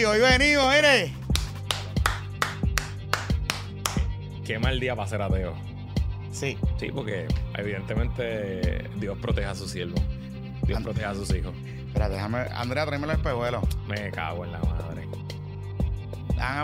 aquí, hoy venimos, mire. Qué mal día para ser ateo. Sí. Sí, porque evidentemente Dios protege a sus siervos. Dios And- protege a sus hijos. Espera, déjame. Andrea, tráeme el espejuelo. Me cago en la madre.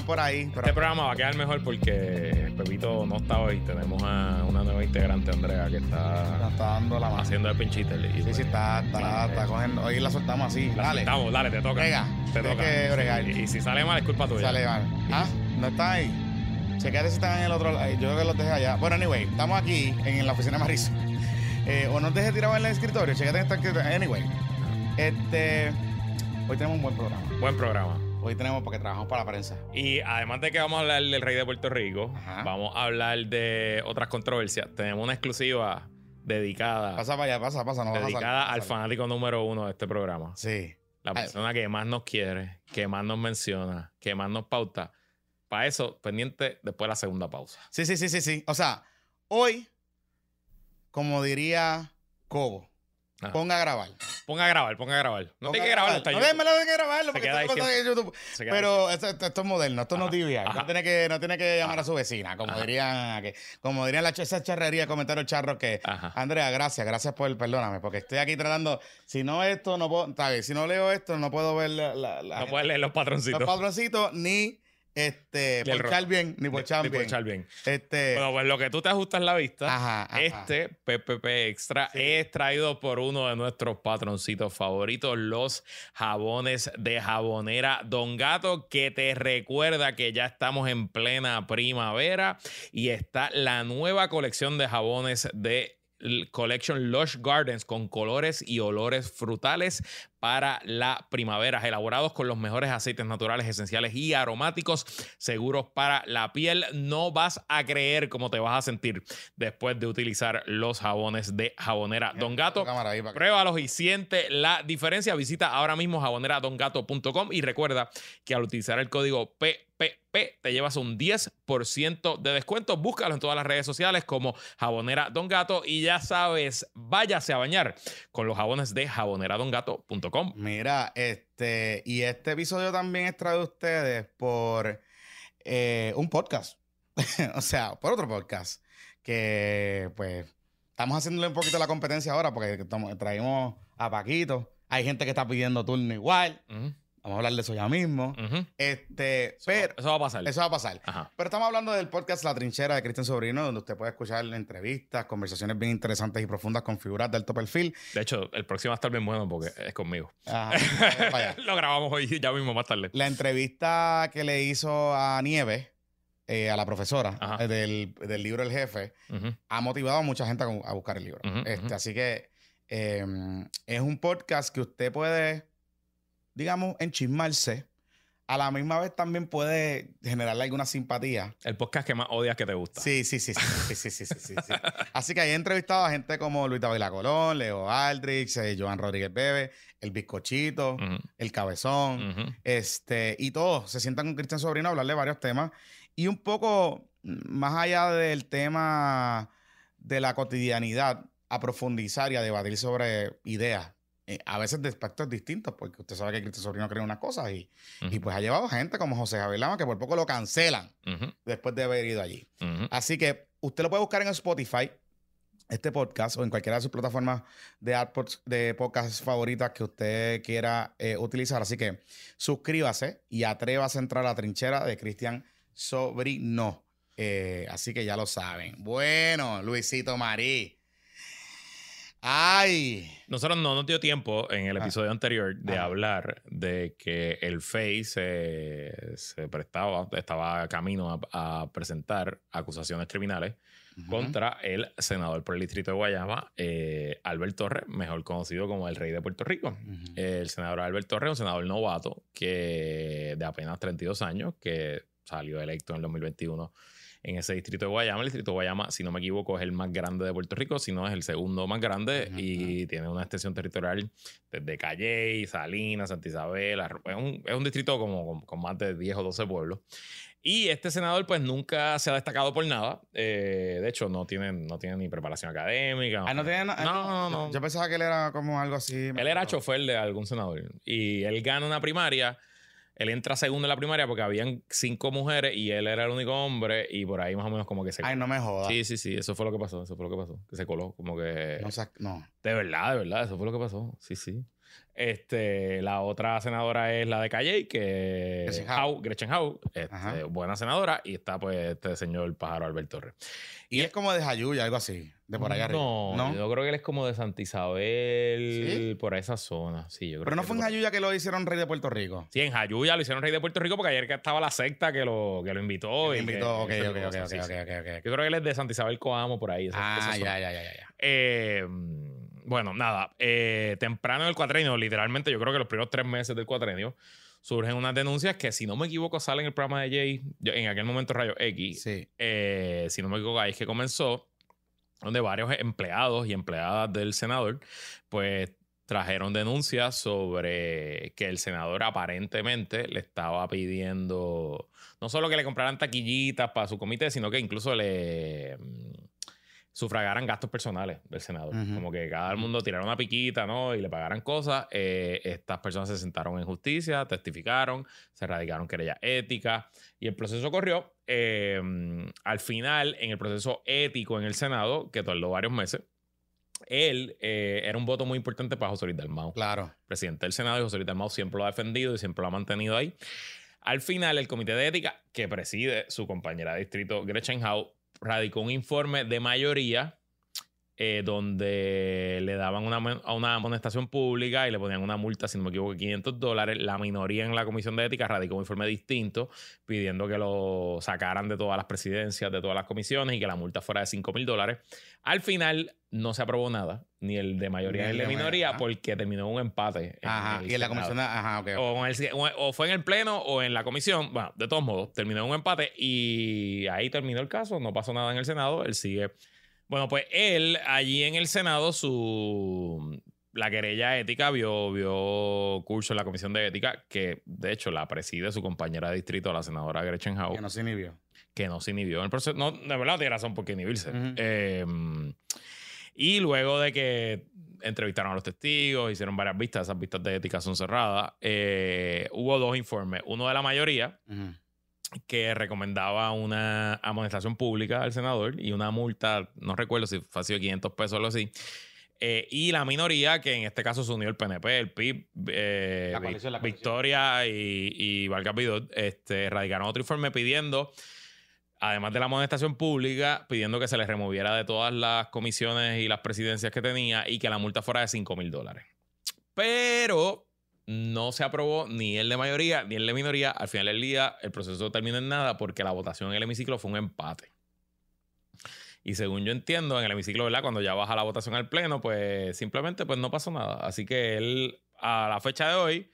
Por ahí. Este programa va a quedar mejor porque Pepito no está hoy. Tenemos a una nueva integrante, Andrea, que nos está está dando la mano. haciendo el pinchiter. Y Sí, pues, sí, está, está, está cogiendo. Hoy la soltamos así. la Dale. soltamos, dale, te toca. Brega, te toca. que bregar. Y, y si sale mal, es culpa tuya. Sale mal. Ah, no está ahí. Chequete si están en el otro lado. Yo creo que los dejé allá. Bueno, anyway, estamos aquí en la oficina de Marisol. Eh, o nos deje tirado en el escritorio. Chequete en esta escritorio. Anyway. Este. Hoy tenemos un buen programa. Buen programa. Hoy tenemos porque trabajamos para la prensa. Y además de que vamos a hablar del rey de Puerto Rico, Ajá. vamos a hablar de otras controversias. Tenemos una exclusiva dedicada, Pasa para allá, pasa, pasa. No vas a salir, dedicada vas a al fanático número uno de este programa. Sí. La persona que más nos quiere, que más nos menciona, que más nos pauta. Para eso, pendiente después de la segunda pausa. Sí, sí, sí, sí, sí. O sea, hoy, como diría Cobo, Ajá. ponga a grabar. Ponga a grabar, ponga a grabar. No Ponga tiene que grabarlo, está No, en YouTube. déjame que grabarlo porque esto lo está en YouTube. Pero esto, esto- esto es moderno, esto no ajá. No tiene que, no tiene que llamar a su vecina, como dirían, que, como dirían la, esa charrería de comentarios charros que. Andrea, gracias, gracias por perdóname, porque estoy aquí tratando. Si no esto, no puedo. si no leo esto, no puedo ver la, la- la- No puedes leer los patroncitos. los patroncitos, ni este ponchar ro- bien, ni ponchar Ni bien. bien. Este. Bueno, pues lo que tú te ajustas la vista. ajá, ajá. Este PPP Extra Sí. es traído por uno de nuestros patroncitos favoritos, los jabones de jabonera Don Gato, que te recuerda que ya estamos en plena primavera y está la nueva colección de jabones de Collection Lush Gardens con colores y olores frutales para la primavera, elaborados con los mejores aceites naturales, esenciales y aromáticos, seguros para la piel. No vas a creer cómo te vas a sentir después de utilizar los jabones de jabonera Don Gato. Ahí Pruébalos y siente la diferencia. Visita ahora mismo jaboneradongato.com y recuerda que al utilizar el código PPP te llevas un 10% de descuento. Búscalo en todas las redes sociales como Jabonera Don Gato y ya sabes, váyase a bañar con los jabones de jaboneradongato.com. Mira, este, y este episodio también es traído a ustedes por eh, un podcast. o sea, por otro podcast. Que pues estamos haciéndole un poquito la competencia ahora porque traímos a Paquito. Hay gente que está pidiendo turno igual. Ujú, Vamos a hablar de eso ya mismo. Este, Eso, pero eso va a pasar. eso va a pasar. Ajá. Pero estamos hablando del podcast La Trinchera de Cristian Sobrino, donde usted puede escuchar entrevistas, conversaciones bien interesantes y profundas con figuras de alto perfil. De hecho, el próximo va a estar bien bueno porque es conmigo. Ajá. Lo grabamos hoy ya mismo más tarde. La entrevista que le hizo a Nieves, eh, a la profesora eh, del, del libro El Jefe, ha motivado a mucha gente a, a buscar el libro. Este. Así que eh, es un podcast que usted puede, digamos, enchismarse. A la misma vez también puede generarle alguna simpatía. El podcast que más odias que te gusta. Sí, sí, sí, sí, sí, sí, sí, sí, sí, sí. Así que ahí he entrevistado a gente como Luis David Colón, Leo Aldrich, eh, Joan Rodríguez Bebe, El Bizcochito, El Cabezón. ujú. Este, y todos se sientan con Cristian Sobrino a hablarle de varios temas. Y un poco más allá del tema de la cotidianidad, a profundizar y a debatir sobre ideas. Eh, a veces de aspectos distintos, porque usted sabe que Cristian Sobrino cree unas cosas y, y pues ha llevado gente como José Javier Lama que por poco lo cancelan después de haber ido allí. Así que usted lo puede buscar en Spotify, este podcast, o en cualquiera de sus plataformas de, AdPods- de podcast favoritas que usted quiera eh, utilizar. Así que suscríbase y atrévase a entrar a la trinchera de Cristian Sobrino. Eh, así que ya lo saben. Bueno, Luisito Marí. Ay. Nosotros no nos dio tiempo en el Ah. episodio anterior de hablar de que el FEI se, se prestaba, estaba camino a, a presentar acusaciones criminales contra el senador por el distrito de Guayama, eh, Albert Torres, mejor conocido como el rey de Puerto Rico. El senador Albert Torres, un senador novato que de apenas 32 años, que salió electo en el 2021 en ese distrito de Guayama. El distrito de Guayama, si no me equivoco, es el más grande de Puerto Rico, si no es el segundo más grande y tiene una extensión territorial desde Calley, Salinas, Santa Isabel. Es un, es un distrito como, con, con más de 10 o 12 pueblos. Y este senador pues nunca se ha destacado por nada. Eh, de hecho, no tiene, no tiene ni preparación académica. Ah, no tiene na- No, no, no. Yo pensaba que él era como algo así. Él era chofer de algún senador y él gana una primaria Él entra segundo en la primaria porque habían cinco mujeres y él era el único hombre y por ahí más o menos como que se... Ay, no me jodas. Sí, sí, sí, eso fue lo que pasó, eso fue lo que pasó, que se coló, como que... No, sa- no. De verdad, de verdad, eso fue lo que pasó, sí, sí. Este, la otra senadora es la de Calle, que Gretchen Howe, Gretchen Howe, este, buena senadora, y está pues este señor pájaro Albert Torres. Y es como de Jayuya, algo así, de por allá arriba. No, yo creo que él es como de Santa Isabel, ¿Sí? por esa zona, sí, yo creo Pero no que fue en Jayuya que lo hicieron rey de Puerto Rico. Sí, en Jayuya lo hicieron rey de Puerto Rico porque ayer que estaba la secta que lo, que lo invitó. Y invitó, ok, que- ok, ok, ok, cosas, sí, ok, sí. ok, ok. Yo creo que él es de Santa Isabel Coamo por ahí. esa- Ah, esa ya, ya, ya, ya, ya. Eh, bueno, nada. eh, temprano en el cuatrenio, literalmente, yo creo que los primeros tres meses del cuatrenio, surgen unas denuncias que, si no me equivoco, salen en el programa de Jay, yo- en aquel momento Rayo X. Sí. eh, si no me equivoco, ahí es que comenzó, donde varios empleados y empleadas del senador, pues trajeron denuncias sobre que el senador aparentemente le estaba pidiendo no solo que le compraran taquillitas para su comité, sino que incluso le sufragaran gastos personales del senador. Ujú. Como que cada mundo tirara una piquita, ¿no? Y le pagaran cosas. Eh, estas personas se sentaron en justicia, testificaron, se radicaron querellas éticas y el proceso corrió. Eh, al final, en el proceso ético en el Senado, que tardó varios meses, él eh, era un voto muy importante para José Luis Dalmau Claro. presidente del Senado y José Luis Dalmau siempre lo ha defendido y siempre lo ha mantenido ahí. Al final, el comité de ética que preside su compañera de distrito, Gretchen Howe, radicó un informe de mayoría eh, donde le daban una, a una amonestación pública y le ponían una multa, si no me equivoco, de 500 dólares. La minoría en la comisión de ética radicó un informe distinto pidiendo que lo sacaran de todas las presidencias, de todas las comisiones y que la multa fuera de 5 mil dólares. Al final no se aprobó nada, ni el de mayoría Ni el el de de minoría, porque terminó un empate. en Ajá. Y en la comisión de. Ajá, ok. ok. O, el- o- fue en el pleno o en la comisión. Bueno, de todos modos, terminó un empate y ahí terminó el caso. No pasó nada en el Senado. Él sigue. Bueno, pues él, allí en el Senado, su. La querella ética vio, vio curso en la comisión de ética, que de hecho la preside su compañera de distrito, la senadora Gretchen Howe Que no se inhibió. que no se inhibió en el proceso. No, de verdad tiene razón por qué inhibirse. Eh, y luego de que entrevistaron a los testigos, hicieron varias vistas, esas vistas de ética son cerradas, eh, hubo dos informes. Uno de la mayoría, Ujú. Que recomendaba una amonestación pública al senador y una multa, no recuerdo si fue así de 500 pesos o algo así. Eh, y la minoría, que en este caso se unió el PNP, el PIB, eh, La coalición, la coalición. Victoria y, y Vargas Vidot, este, radicaron otro informe pidiendo, además de la amonestación pública, pidiendo que se les removiera de todas las comisiones y las presidencias que tenía y que la multa fuera de 5 mil dólares. Pero no se aprobó ni el de mayoría ni el de minoría. Al final del día, el proceso terminó en nada porque la votación en el hemiciclo fue un empate. Y según yo entiendo, en el hemiciclo, ¿verdad? Cuando ya baja la votación al pleno, pues simplemente pues no pasó nada. Así que él, a la fecha de hoy,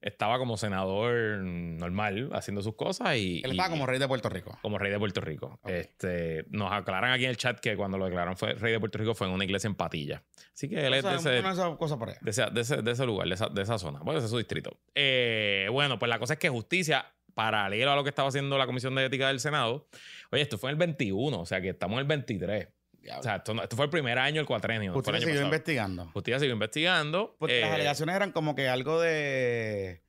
estaba como senador normal, haciendo sus cosas y... Él y- estaba como rey de Puerto Rico. como rey de Puerto Rico. Este, nos aclaran aquí en el chat que cuando lo declararon fue rey de Puerto Rico fue en una iglesia en Patilla. Así que él es O de ese, por allá. de ese, de ese- de ese lugar, de esa, de esa zona. Bueno, ese es su distrito. Eh, bueno, pues la cosa es que justicia, paralelo a lo que estaba haciendo la Comisión de Ética del Senado, oye, esto fue en el 21, o sea que estamos en el 23. O sea, esto, no- esto fue el primer año, el cuatrenio. Usted el año siguió pasado. investigando. Justicia siguió investigando. Porque las eh, alegaciones eran como que algo de.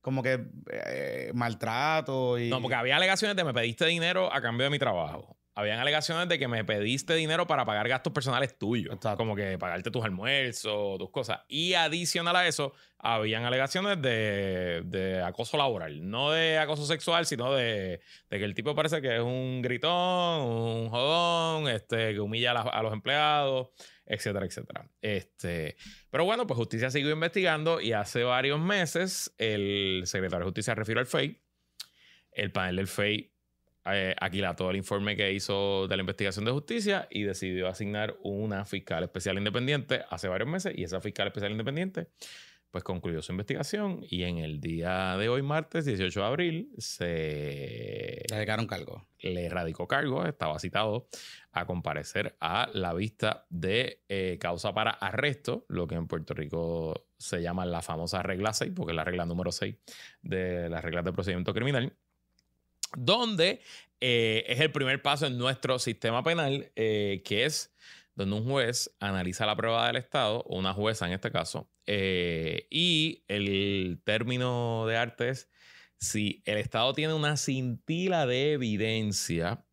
Como que eh, maltrato y. No, porque había alegaciones de me pediste dinero a cambio de mi trabajo. Habían alegaciones de que me pediste dinero para pagar gastos personales tuyos. Exacto. Como que pagarte tus almuerzos, tus cosas. Y adicional a eso, habían alegaciones de, de acoso laboral. No de acoso sexual, sino de, de que el tipo parece que es un gritón, un jodón, este, que humilla a, la- a los empleados, etcétera, etcétera. Este, pero bueno, pues justicia siguió investigando y hace varios meses el secretario de justicia refirió al FEI. El panel del FEI eh, aquilató el informe que hizo de la investigación de justicia y decidió asignar una fiscal especial independiente hace varios meses y esa fiscal especial independiente pues concluyó su investigación y en el día de hoy, martes 18 de abril, se Le dedicaron cargo. le radicó cargo, estaba citado a comparecer a la vista de eh, causa para arresto, lo que en Puerto Rico se llama la famosa regla 6, porque es la regla número 6 de las reglas de procedimiento criminal, donde eh, es el primer paso en nuestro sistema penal, eh, que es donde un juez analiza la prueba del Estado, o una jueza en este caso, eh, y el término de arte es si el Estado tiene una cintila de evidencia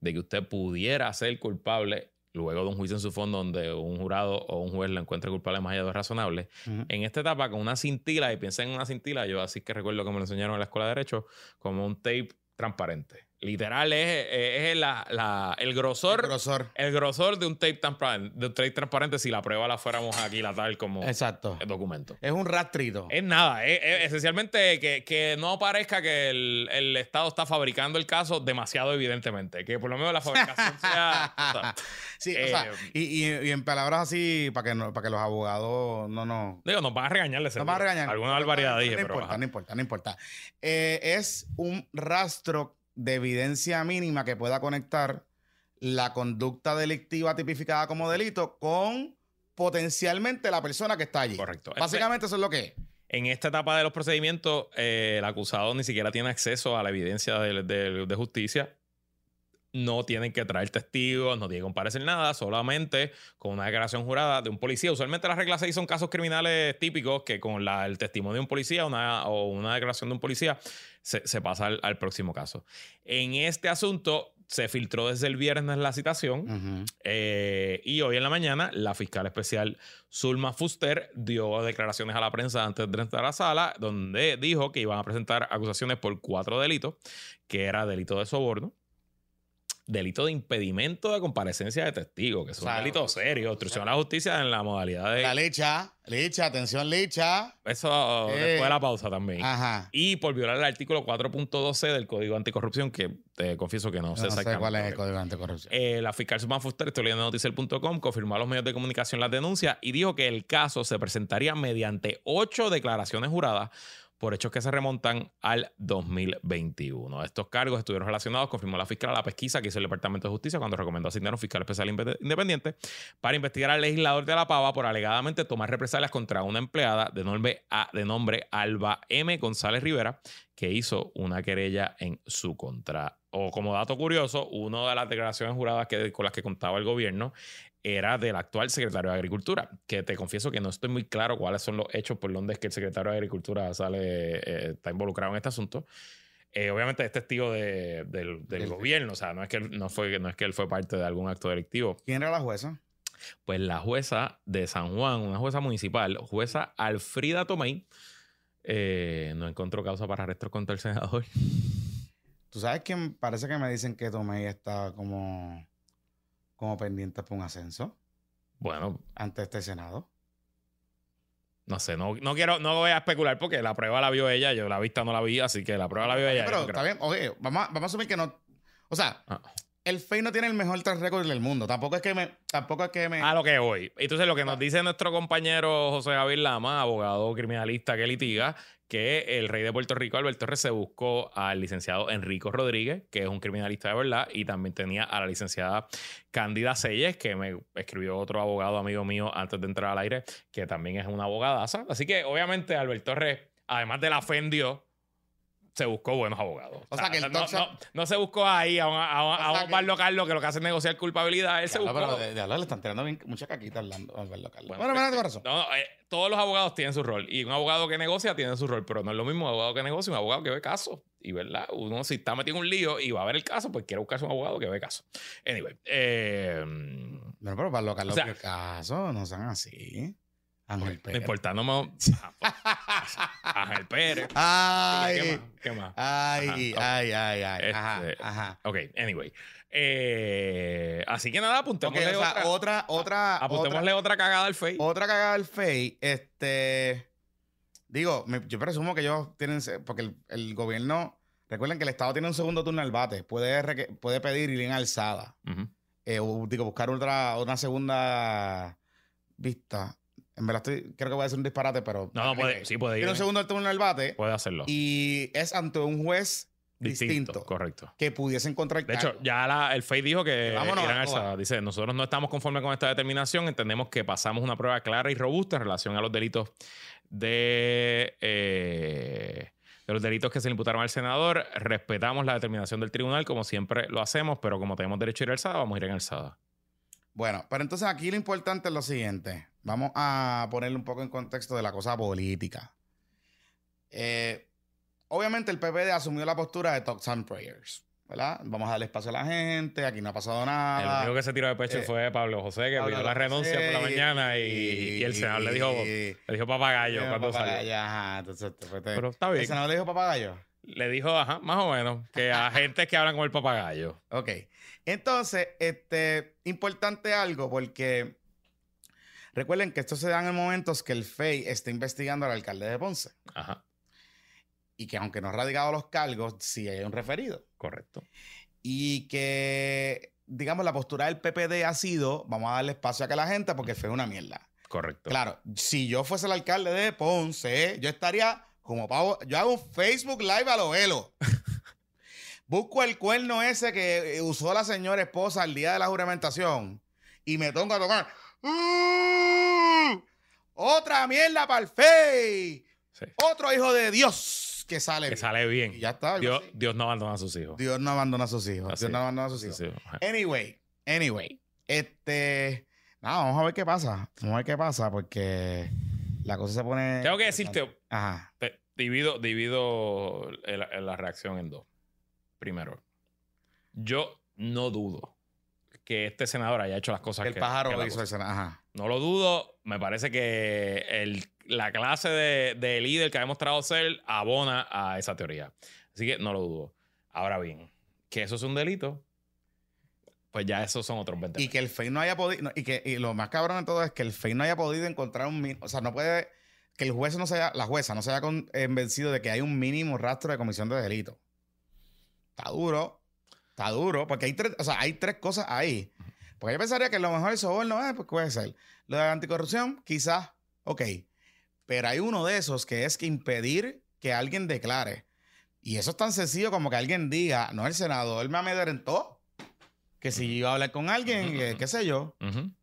de que usted pudiera ser culpable luego de un juicio en su fondo donde un jurado o un juez lo encuentre culpable más allá de razonable, en esta etapa con una cintila, y piensen en una cintila, yo así que recuerdo que me lo enseñaron en la escuela de Derecho, como un tape transparente. Literal, es, es la- la- el grosor El grosor. el grosor de un tape transparente, de un tape transparente si la prueba la fuéramos aquí la tal como Exacto. el documento. Es un rastrito. Es nada, es, es esencialmente que, que no parezca que el, el Estado está fabricando el caso demasiado evidentemente, que por lo menos la fabricación sea... o sea, Sí, o sea, eh, y, y- y en palabras así, para que, no, para que los abogados no nos... digo, nos van a regañar de No van a regañar. Alguna No, barbaridad no, dije, no pero... importa, no importa, no importa. Eh, es un rastro de evidencia mínima que pueda conectar la conducta delictiva tipificada como delito con potencialmente la persona que está allí. Correcto. Básicamente eso es lo que es. En esta etapa de los procedimientos, eh, el acusado ni siquiera tiene acceso a la evidencia de, de- de justicia. No tienen que traer testigos, no tienen que comparecer nada, solamente con una declaración jurada de un policía. Usualmente las reglas 6 son casos criminales típicos que con la- el testimonio de un policía una, o una declaración de un policía se, se pasa al, al próximo caso. En este asunto se filtró desde el viernes la citación. Eh, y hoy en la mañana, la fiscal especial Zulma Fuster dio declaraciones a la prensa antes de entrar a la sala, donde dijo que iban a presentar acusaciones por cuatro delitos, que era delito de soborno, delito de impedimento de comparecencia de testigos, que es O sea, un delito serio, obstrucción a la justicia en la modalidad de... La lecha, lecha, atención, lecha. Eso Eh. después de la pausa también. Ajá. Y por violar el artículo 4.12 del Código Anticorrupción, que te confieso que no, No sé exactamente. cuál es el código anticorrupción. eh, la fiscal Suman Fuster, estoy leyendo noticiel.com, confirmó a los medios de comunicación las denuncias y dijo que el caso se presentaría mediante ocho declaraciones juradas por hechos que se remontan al 2021. Estos cargos estuvieron relacionados, confirmó la fiscal, a la pesquisa que hizo el Departamento de Justicia cuando recomendó asignar un fiscal especial independiente para investigar al legislador de La Pava por alegadamente tomar represalias contra una empleada de nombre, A- de nombre Alba M. González Rivera, que hizo una querella en su contra. O como dato curioso, una de las declaraciones juradas que, con las que contaba el gobierno era del actual secretario de Agricultura, que te confieso que no estoy muy claro cuáles son los hechos por donde es que el secretario de Agricultura sale, eh, está involucrado en este asunto. Eh, obviamente es testigo de- del, gobierno, o sea, no es, que él, no, fue, no es que él fue parte de algún acto delictivo. ¿Quién era la jueza? Pues la jueza de San Juan, una jueza municipal, jueza Alfrida Tomei, eh, no encontró causa para arresto contra el senador. Tú sabes que parece que me dicen que Tomei está como, como pendiente por un ascenso Bueno, ante este Senado. no sé, no, no quiero, no voy a especular porque la prueba la vio ella, yo la vista no la vi, así que la prueba la vio ella. Pero no está bien, oye, vamos a, vamos a asumir que no. O sea, Ah. El FEI no tiene el mejor track record del mundo. Tampoco es que me. Tampoco es que me. A lo que voy. Entonces, lo que nos dice nuestro compañero José Javier Lama, abogado criminalista que litiga, que el rey de Puerto Rico, Alberto Torres, se buscó al licenciado Enrico Rodríguez, que es un criminalista de verdad, y también tenía a la licenciada Cándida Selles, que me escribió otro abogado amigo mío antes de entrar al aire, que también es una abogadaza. Así que, obviamente, Alberto Torres, además de la se buscó buenos abogados. O sea, que el no, Doxa- no- no se buscó ahí a un, a, un- a O sea, un que- Osvaldo Carlos que lo que hace es negociar culpabilidad. Él se buscó. pero de, de hablar le están tirando bien, mucha caquita hablando. Alberto Carlos. Bueno, Bueno, mira, razón. No, no, eh, todos los abogados tienen su rol. Y un abogado que negocia tiene su rol. Pero no es lo mismo un abogado que negocia un abogado que ve casos. Y verdad, uno si está metido en un lío y va a ver el caso, pues quiere buscarse un abogado que ve casos. Anyway. eh, Bueno, pero para lo Carlos, O sea- ¿qué caso? No sean así. Ángel no importa, no me. Ángel Pérez. ¿Qué Ay. más? ¿Qué más? Ay, Ajá, ay, ay, ay. Ajá, Este, ajá. Ok, anyway. Eh, así que nada, apuntémosle o sea, otra, otra, otra, otra, apuntémosle otra cagada al Face. otra cagada del FEI, este, digo, me- yo presumo que ellos tienen, porque el, el gobierno, recuerden que el Estado tiene un segundo turno al bate, puede, pedir ir en alzada, Ujú. eh, o, digo, buscar otra, una segunda vista. En verdad estoy, creo que voy a decir un disparate, pero... No, no, puede, eh, sí puede ir. Tiene un segundo turno al bate Puede hacerlo. y es ante un juez Distinto, distinto, correcto. que pudiese encontrar De hecho, ya la- el FEI dijo que Vámonos, irán alzadas. Dice, nosotros no estamos conformes con esta determinación. Entendemos que pasamos una prueba clara y robusta en relación a los delitos de, eh, de los delitos que se le imputaron al senador. Respetamos la determinación del tribunal, como siempre lo hacemos, pero como tenemos derecho a ir alzada, vamos a ir en alzada. Bueno, pero entonces aquí lo importante es lo siguiente. Vamos a ponerle un poco en contexto de la cosa política. Eh, obviamente el PPD asumió la postura de Talks and Prayers. ¿verdad? Vamos a darle espacio a la gente, aquí no ha pasado El nada. único que se tiró de pecho eh, fue Pablo José, que pidió la José renuncia por la mañana y, y el senador le dijo, le dijo papagayo cuando salió. papagayo, ajá, entonces, pues, te- Pero está ¿El bien. senador le dijo papagayo? Le dijo, ajá, más o menos, que a gente que hablan con el papagayo. Ok. Entonces, este, importante algo porque recuerden que esto se da en momentos que el FEI está investigando al alcalde de Ponce Ajá, y que aunque no ha radicado los cargos, sí hay un referido. correcto. Y que, digamos, la postura del PPD ha sido, vamos a darle espacio a que la gente porque el FEI es una mierda. Correcto. Claro, si yo fuese el alcalde de Ponce, yo estaría como pavo. Yo hago un Facebook Live a lo velo. Busco el cuerno ese que eh, usó la señora esposa el día de la juramentación y me toco a tocar. Otra mierda para el. Sí. Otro hijo de Dios que sale. Que bien. sale bien. Y ya está. Dios. Dios no abandona a sus hijos. Dios no abandona a sus hijos. Así Dios no abandona a sus hijos. Anyway, anyway. Este. Nada, vamos a ver qué pasa. Vamos a ver qué pasa porque la cosa se pone. Tengo que decirte, Ajá. te- divido, divido el- el- la reacción en dos. Primero, yo no dudo que este senador haya hecho las cosas El que pájaro que hizo el Senado. Ajá. No lo dudo. Me parece que el- la clase de, de líder que ha demostrado ser abona a esa teoría. Así que no lo dudo. Ahora bien, que eso es un delito, pues ya esos son otros 20. Y que el FEI no haya podido. no, y que y lo más cabrón de todo es que el FEI no haya podido encontrar un. O sea, no puede. Que el juez no se haya. La jueza no se haya con- convencido de que hay un mínimo rastro de comisión de delito. Está duro. Está duro. Porque hay tres. O sea, hay tres cosas ahí. Porque yo pensaría que lo mejor el soborno es, pues puede ser. Lo de la anticorrupción, quizás. Ok. Pero hay uno de esos que es que impedir que alguien declare. Y eso es tan sencillo como que alguien diga, no, el senador me amedrentó. Que si iba a hablar con alguien, eh, qué sé yo,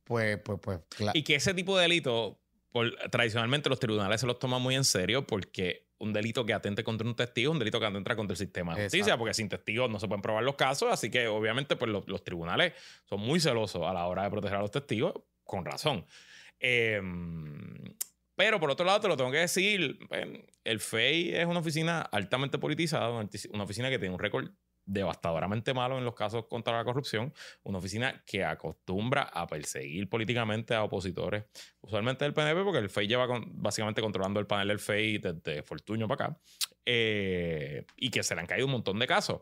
pues, pues, pues, claro. Y que ese tipo de delito, por, tradicionalmente los tribunales se los toman muy en serio porque un delito que atente contra un testigo es un delito que atenta contra el sistema de justicia, Exacto. porque sin testigos no se pueden probar los casos, así que obviamente pues, los, los tribunales son muy celosos a la hora de proteger a los testigos, con razón. Eh, pero por otro lado, te lo tengo que decir, eh, el FEI es una oficina altamente politizada, una oficina que tiene un récord devastadoramente malo en los casos contra la corrupción, una oficina que acostumbra a perseguir políticamente a opositores, usualmente del PNP, porque el FEI lleva con- básicamente controlando el panel del FEI desde Fortuño para acá, eh, y que se le han caído un montón de casos.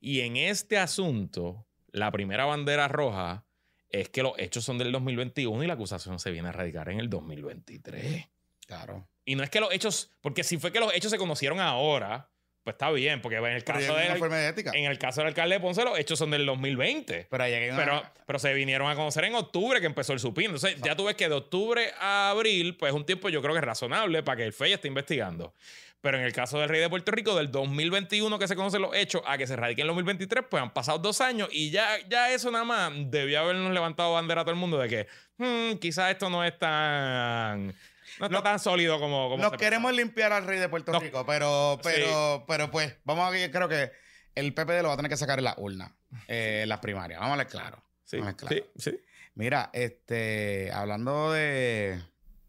Y en este asunto, la primera bandera roja es que los hechos son del 2021 y la acusación se viene a radicar en el 2023. Claro. Y no es que los hechos, porque si fue que los hechos se conocieron ahora, pues está bien, porque en el Pero caso, del, de en el caso del alcalde de Ponce, los hechos son del 2020. Pero ahí hay una- Pero, pero se vinieron a conocer en octubre que empezó el supino. Entonces, ya tú ves que de octubre a abril, pues es un tiempo yo creo que es razonable para que el FEI esté investigando. Pero en el caso del rey de Puerto Rico, del 2021 que se conocen los hechos a que se radiquen en el 2023, pues han pasado dos años y ya, ya eso nada más debió habernos levantado bandera a todo el mundo de que hmm, quizás esto no es tan... No está tan sólido como... como Nos queremos limpiar al rey de Puerto No. Rico, pero, pero, pero pues, vamos a ver, creo que el PPD lo va a tener que sacar en la urna, eh, en las primarias. Vamos a ver claro. Sí, Vamos a ver claro. sí, sí. Mira, este, hablando de,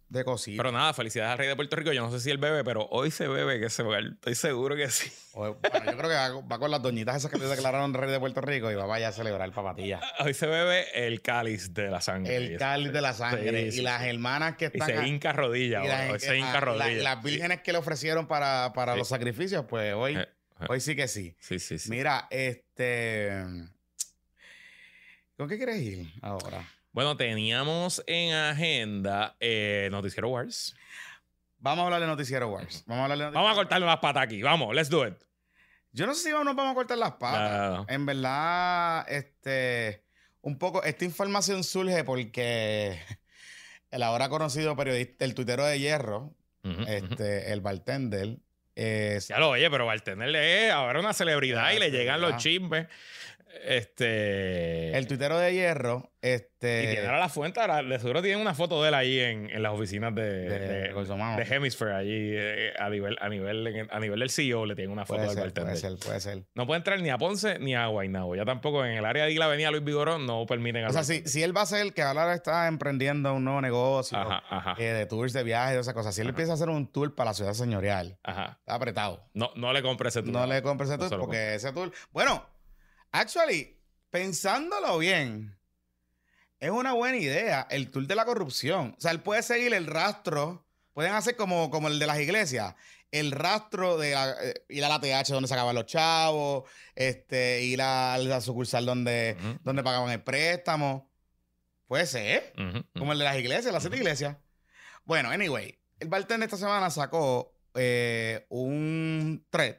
de cositas. Pero nada, felicidades al rey de Puerto Rico. Yo no sé si él bebe, pero hoy se bebe que se bebe. Estoy seguro que sí. Bueno, yo creo que va, va con las doñitas esas que te declararon rey de Puerto Rico y va vaya a celebrar papatilla. Hoy se bebe el cáliz de la sangre. El cáliz de la sangre. Sí, sí, y las hermanas que Y están. se a- hinca rodilla. y bro. Hoy se hinca la- rodilla. las vírgenes que le ofrecieron para, para los sacrificios, pues hoy, Eh, eh. hoy sí que sí. Sí, sí, sí. Mira, este. ¿Con qué quieres ir ahora? Bueno, teníamos en agenda eh, Noticiero Wars. Vamos a hablar de Noticiero Wars. Vamos a hablar de Noticiero Vamos a cortarle las patas aquí. Vamos, let's do it. Yo no sé si nos vamos a cortar las patas. No, no, no. En verdad, este. Un poco. Esta información surge porque el ahora conocido periodista, el tuitero de hierro, este, el bartender, Ya lo oye, pero Bartender es ahora una celebridad y le llegan los chismes. Este. El tuitero de hierro, este. Y tiene ahora la fuente, ahora de seguro tienen una foto de él ahí en, en las oficinas de, de, de, de Hemisphere, allí eh, a nivel, a nivel, a nivel del CEO le tienen una foto Puede del ser, puede ser, puede ser. No puede entrar ni a Ponce ni a Guaynabo. Ya tampoco en el área de la Avenida Luis Vigorón no permiten O sea, si, si él va a ser el que ahora está emprendiendo un nuevo negocio Ajá, ajá. eh, de tours de viajes y esas cosas, si él Ajá. empieza a hacer un tour para la ciudad señorial, está apretado. No, no le compre ese tour. No le compres ese No tour lo porque ese tour. Bueno, actually, pensándolo bien, es una buena idea el tour de la corrupción. O sea, él puede seguir el rastro, pueden hacer como, como el de las iglesias, el rastro de la- eh, ir a la TH donde sacaban los chavos, este, ir a la sucursal donde, donde pagaban el préstamo. Puede ser, como el de las iglesias, las siete iglesias. Bueno, anyway, el bartender esta semana sacó eh, un thread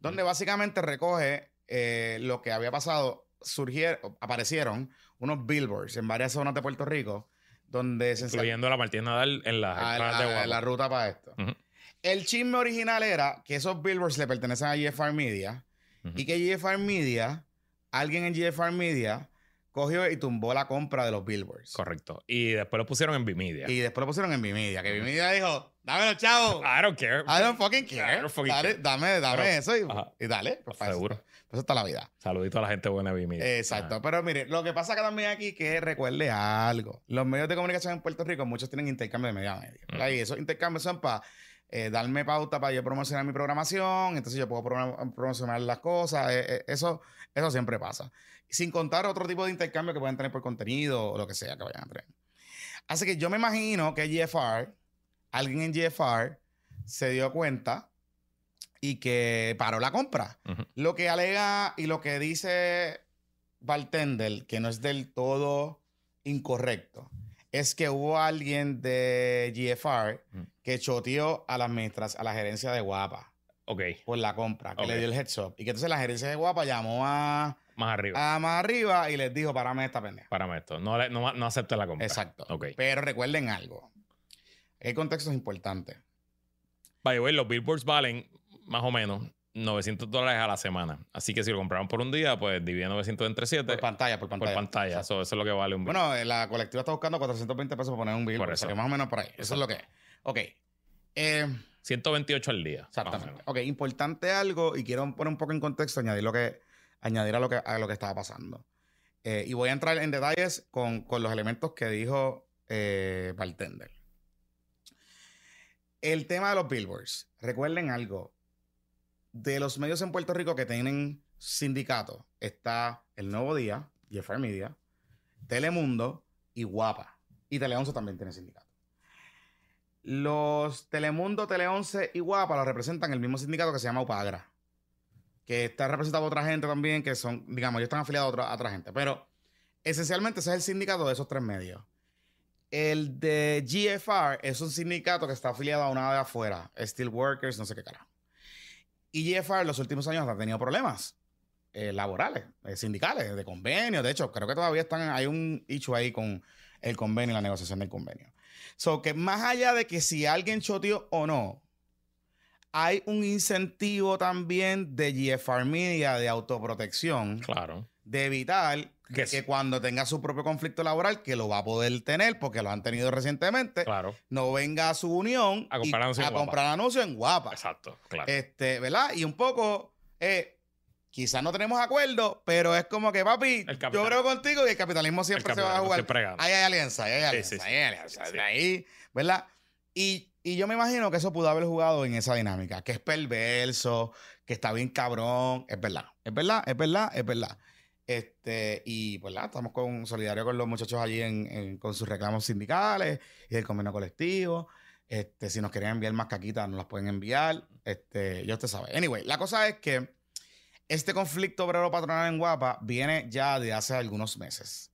donde básicamente recoge eh, lo que había pasado. Surgieron, aparecieron unos billboards en varias zonas de Puerto Rico donde se Incluyendo a la Martín Nadal en las a- entradas de a- Guapa. la ruta para esto. Ujú, El chisme original era que esos billboards le pertenecen a GFR Media ujú. y que GFR Media, alguien en GFR Media, cogió y tumbó la compra de los billboards. Correcto. Y después lo pusieron en Bimedia. Y después lo pusieron en Vimedia, que Vimedia dijo, dame los chavos. I don't care. I don't fucking care. I don't fucking Dale, care. Dame, dame Pero- eso y, y dale. pues, Seguro. Eso, eso está la vida. Saludito a la gente buena de. Exacto. Pero mire, lo que pasa que también aquí que recuerde algo. Los medios de comunicación en Puerto Rico, muchos tienen intercambio de media a media. Y esos intercambios son para darme pauta para yo promocionar mi programación. Entonces yo puedo pro- promocionar las cosas. eh, eh, eso, eso siempre pasa. Sin contar otro tipo de intercambio que pueden tener por contenido o lo que sea que vayan a tener. Así que yo me imagino que GFR, alguien en GFR, se dio cuenta y que paró la compra. Lo que alega y lo que dice Bartender, que no es del todo incorrecto, es que hubo alguien de GFR que choteó a la administración, a la gerencia de Guapa Ok, por la compra, que le dio el heads up. Y que entonces la gerencia de Guapa llamó a, más arriba. a más arriba y les dijo, parame esta pendeja. Párame esto. No, le- no, no la compra. Exacto. Ok. Pero recuerden algo. El contexto es importante. By the way, los billboards valen más o menos 900 dólares a la semana. Así que si lo compraron por un día, pues divide 900 entre 7 Por por pantalla, por pantalla. pantalla. Exacto. Eso, eso es lo que vale un billboard. Bueno, eh, la colectiva está buscando 420 pesos para poner un billboard. Por o sea eso. que más o menos por ahí. Eso es lo que es. Ok. Eh, 128 al día. exactamente. Ok, importante algo y quiero poner un poco en contexto, añadir lo que, añadir a lo que, a lo que estaba pasando. Eh, y voy a entrar en detalles con, con los elementos que dijo eh, Bartender. El tema de los billboards. Recuerden algo. De los medios en Puerto Rico que tienen sindicato, está El Nuevo Día, Jeffrey Media, Telemundo y Guapa. Y Tele11 también tiene sindicato. Los Telemundo, Tele11 y Guapa los representan el mismo sindicato que se llama Upagra. Que está representado por otra gente también, que son, digamos, ellos están afiliados a otra, gente. Pero esencialmente ese es el sindicato de esos tres medios. El de GFR es un sindicato que está afiliado a una de afuera, Steelworkers, no sé qué carajo. Y GFR en los últimos años ha tenido problemas eh, laborales, eh, sindicales, de convenio. De hecho, creo que todavía están, hay un hecho ahí con el convenio y la negociación del convenio. So que más allá de que si alguien choteó o no, hay un incentivo también de GFR Media de autoprotección, Claro. de evitar Que que, sí. cuando tenga su propio conflicto laboral, que lo va a poder tener porque lo han tenido recientemente, Claro. no venga a su unión A comprar anuncio en a Guapa. comprar anuncios en Guapa. Exacto. Claro. Este, ¿verdad? Y un poco, eh, quizás no tenemos acuerdo, pero es como que, papi, yo creo contigo y el capitalismo siempre El se va a jugar. Ahí hay alianza, ahí hay Sí, alianza, sí, ahí hay alianza. sí, sí. Ahí, ¿verdad? Y, y yo me imagino que eso pudo haber jugado en esa dinámica, que es perverso, que está bien cabrón. Es verdad, es verdad, es verdad, es verdad. Este, y pues nada, estamos con solidario con los muchachos allí en, en- con sus reclamos sindicales y del convenio colectivo. Este, si nos quieren enviar más caquitas, nos las pueden enviar. Este, ya usted sabe. Anyway, la cosa es que este conflicto obrero patronal en Guapa viene ya de hace algunos meses.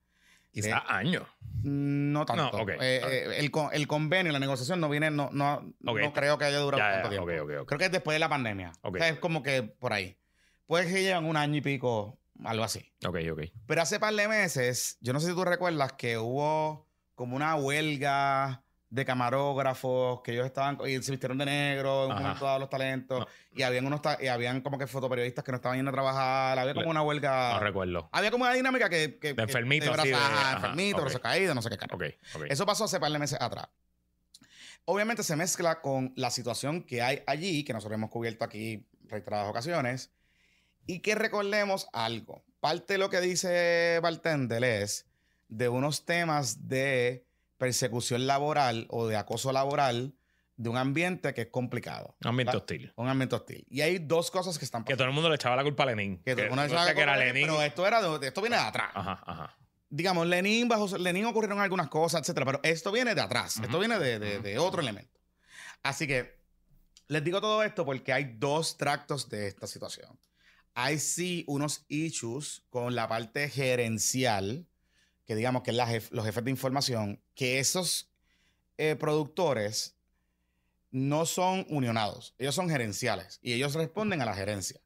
Quizás años. No tanto. No, ok. Eh, eh, el, el convenio, la negociación no viene, no, no, Ok. no creo que haya durado Ya, tanto ya, tiempo. Creo que es después de la pandemia. O sea, es como que por ahí. Puede que llevan un año y pico, algo así. Ok, ok. Pero hace par de meses, yo no sé si tú recuerdas que hubo como una huelga de camarógrafos que ellos estaban y se vistieron de negro en un dado los talentos No. y habían unos y habían como que fotoperiodistas que no estaban yendo a trabajar había como una huelga No recuerdo. había como una dinámica que, que De enfermito, que- de- ajá, ajá, enfermito ok. brazo caído no sé qué carajo. Ok, ok. eso pasó hace par de meses atrás obviamente se mezcla con la situación que hay allí que nosotros hemos cubierto aquí reiteradas ocasiones y que recordemos algo parte de lo que dice Bartender es de unos temas de persecución laboral o de acoso laboral de un ambiente que es complicado. Un ambiente ¿verdad? hostil. Un ambiente hostil. Y hay dos cosas que están Que pasando. todo el mundo le echaba la culpa a Lenin. Que todo el mundo no sabe sé que era es, Lenin. Pero esto, era de- esto viene de atrás. Ajá, ajá. Digamos, Lenin, bajo Lenin ocurrieron algunas cosas, etcétera, pero esto viene de atrás. Esto viene de, de- de otro elemento. Así que les digo todo esto porque hay dos tractos de esta situación. Hay sí unos issues con la parte gerencial, que digamos que es la jef- los jefes de información, que esos eh, productores no son unionados, ellos son gerenciales y ellos responden a la gerencia.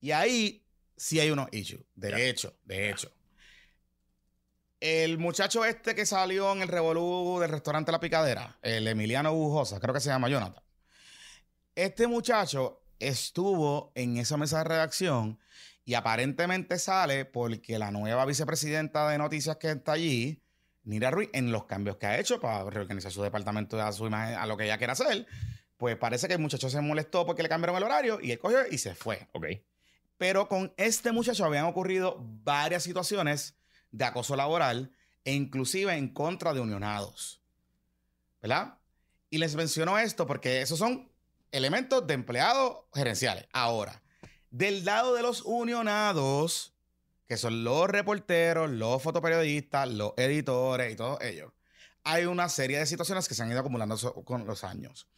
Y ahí sí hay unos issues, de hecho, de hecho. El muchacho este que salió en el revolú del restaurante La Picadera, el Emiliano Bujosa, creo que se llama Jonathan. Este muchacho estuvo en esa mesa de redacción y aparentemente sale porque la nueva vicepresidenta de noticias que está allí, Nira Ruiz, en los cambios que ha hecho para reorganizar su departamento a su imagen, a lo que ella quiere hacer, pues parece que el muchacho se molestó porque le cambiaron el horario y él cogió y se fue. Ok. Pero con este muchacho habían ocurrido varias situaciones de acoso laboral e inclusive en contra de unionados. ¿Verdad? Y les menciono esto porque esos son elementos de empleados gerenciales. Ahora, del lado de los unionados, que son los reporteros, los fotoperiodistas, los editores y todos ellos, hay una serie de situaciones que se han ido acumulando con los años.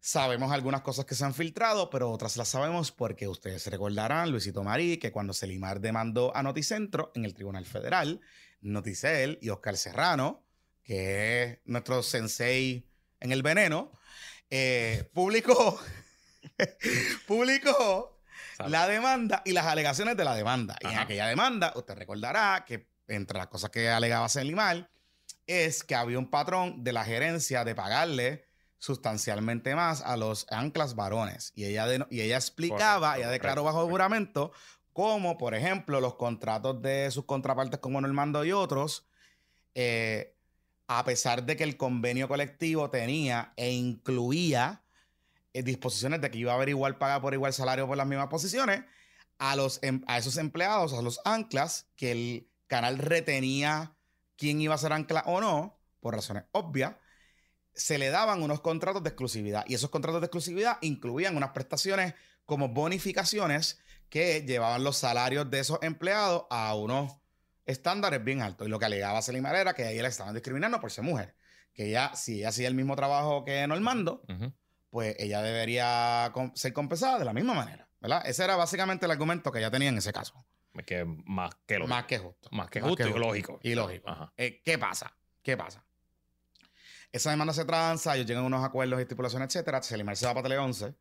Sabemos algunas cosas que se han filtrado, pero otras las sabemos porque ustedes recordarán, Luisito Marí, que cuando Selimar demandó a Noticentro en el Tribunal Federal, Noticel y Oscar Serrano, que es nuestro sensei en el veneno, eh, publicó, publicó Sabe. la demanda y las alegaciones de la demanda. Y en aquella demanda, usted recordará que entre las cosas que alegaba Selimar es que había un patrón de la gerencia de pagarle sustancialmente más a los anclas varones. Y ella, de- y ella explicaba, Correcto, ella declaró correcto, bajo juramento, como por ejemplo los contratos de sus contrapartes como Normando y otros, eh, a pesar de que el convenio colectivo tenía e incluía eh, disposiciones de que iba a haber igual paga por igual salario por las mismas posiciones, a, los, em- a esos empleados, a los anclas, que el canal retenía quién iba a ser ancla o no, por razones obvias, se le daban unos contratos de exclusividad. Y esos contratos de exclusividad incluían unas prestaciones como bonificaciones que llevaban los salarios de esos empleados a unos estándares bien altos. Y lo que alegaba Selimar era que a ella le estaban discriminando por ser mujer. Que ella, si ella hacía el mismo trabajo que Normando, Ujú. pues ella debería ser compensada de la misma manera, ¿verdad? Ese era básicamente el argumento que ella tenía en ese caso. Que más que lógico. Más que justo. Más que justo y lógico. Y lógico. Eh, ¿Qué pasa? ¿Qué pasa? Esa demanda se tranza, ellos llegan a unos acuerdos y estipulaciones, etcétera. Selimar se va para Tele 11.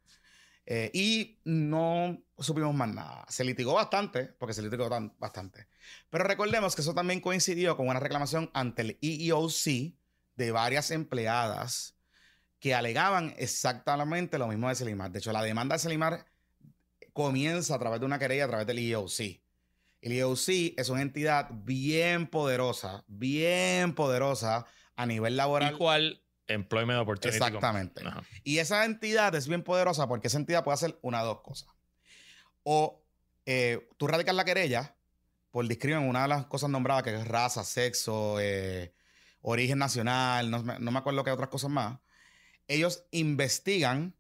Eh, y no supimos más nada. Se litigó bastante, porque se litigó tan- bastante. Pero recordemos que eso también coincidió con una reclamación ante el EEOC de varias empleadas que alegaban exactamente lo mismo de Selimar. De hecho, la demanda de Selimar comienza a través de una querella a través del EEOC. El EEOC es una entidad bien poderosa, bien poderosa a nivel laboral. Employment Opportunity. Exactamente. Y esa entidad es bien poderosa porque esa entidad puede hacer una de dos cosas. O eh, tú radicas la querella por discrimen una de las cosas nombradas, que es raza, sexo, eh, origen nacional, no, me- no me acuerdo qué otras cosas más. Ellos investigan,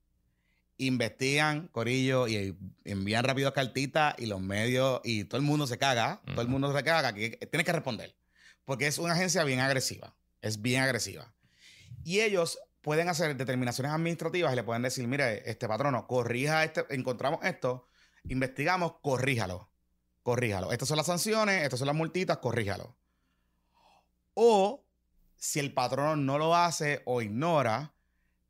investigan, Corillo, y envían rápido cartitas y los medios, y todo el mundo se caga, todo el mundo se caga, que tienes que responder. Porque es una agencia bien agresiva, es bien agresiva. Y ellos pueden hacer determinaciones administrativas y le pueden decir, mire, este patrono, corrija este, encontramos esto, investigamos, corríjalo, corríjalo. Estas son las sanciones, estas son las multitas, corríjalo. O si el patrono no lo hace o ignora,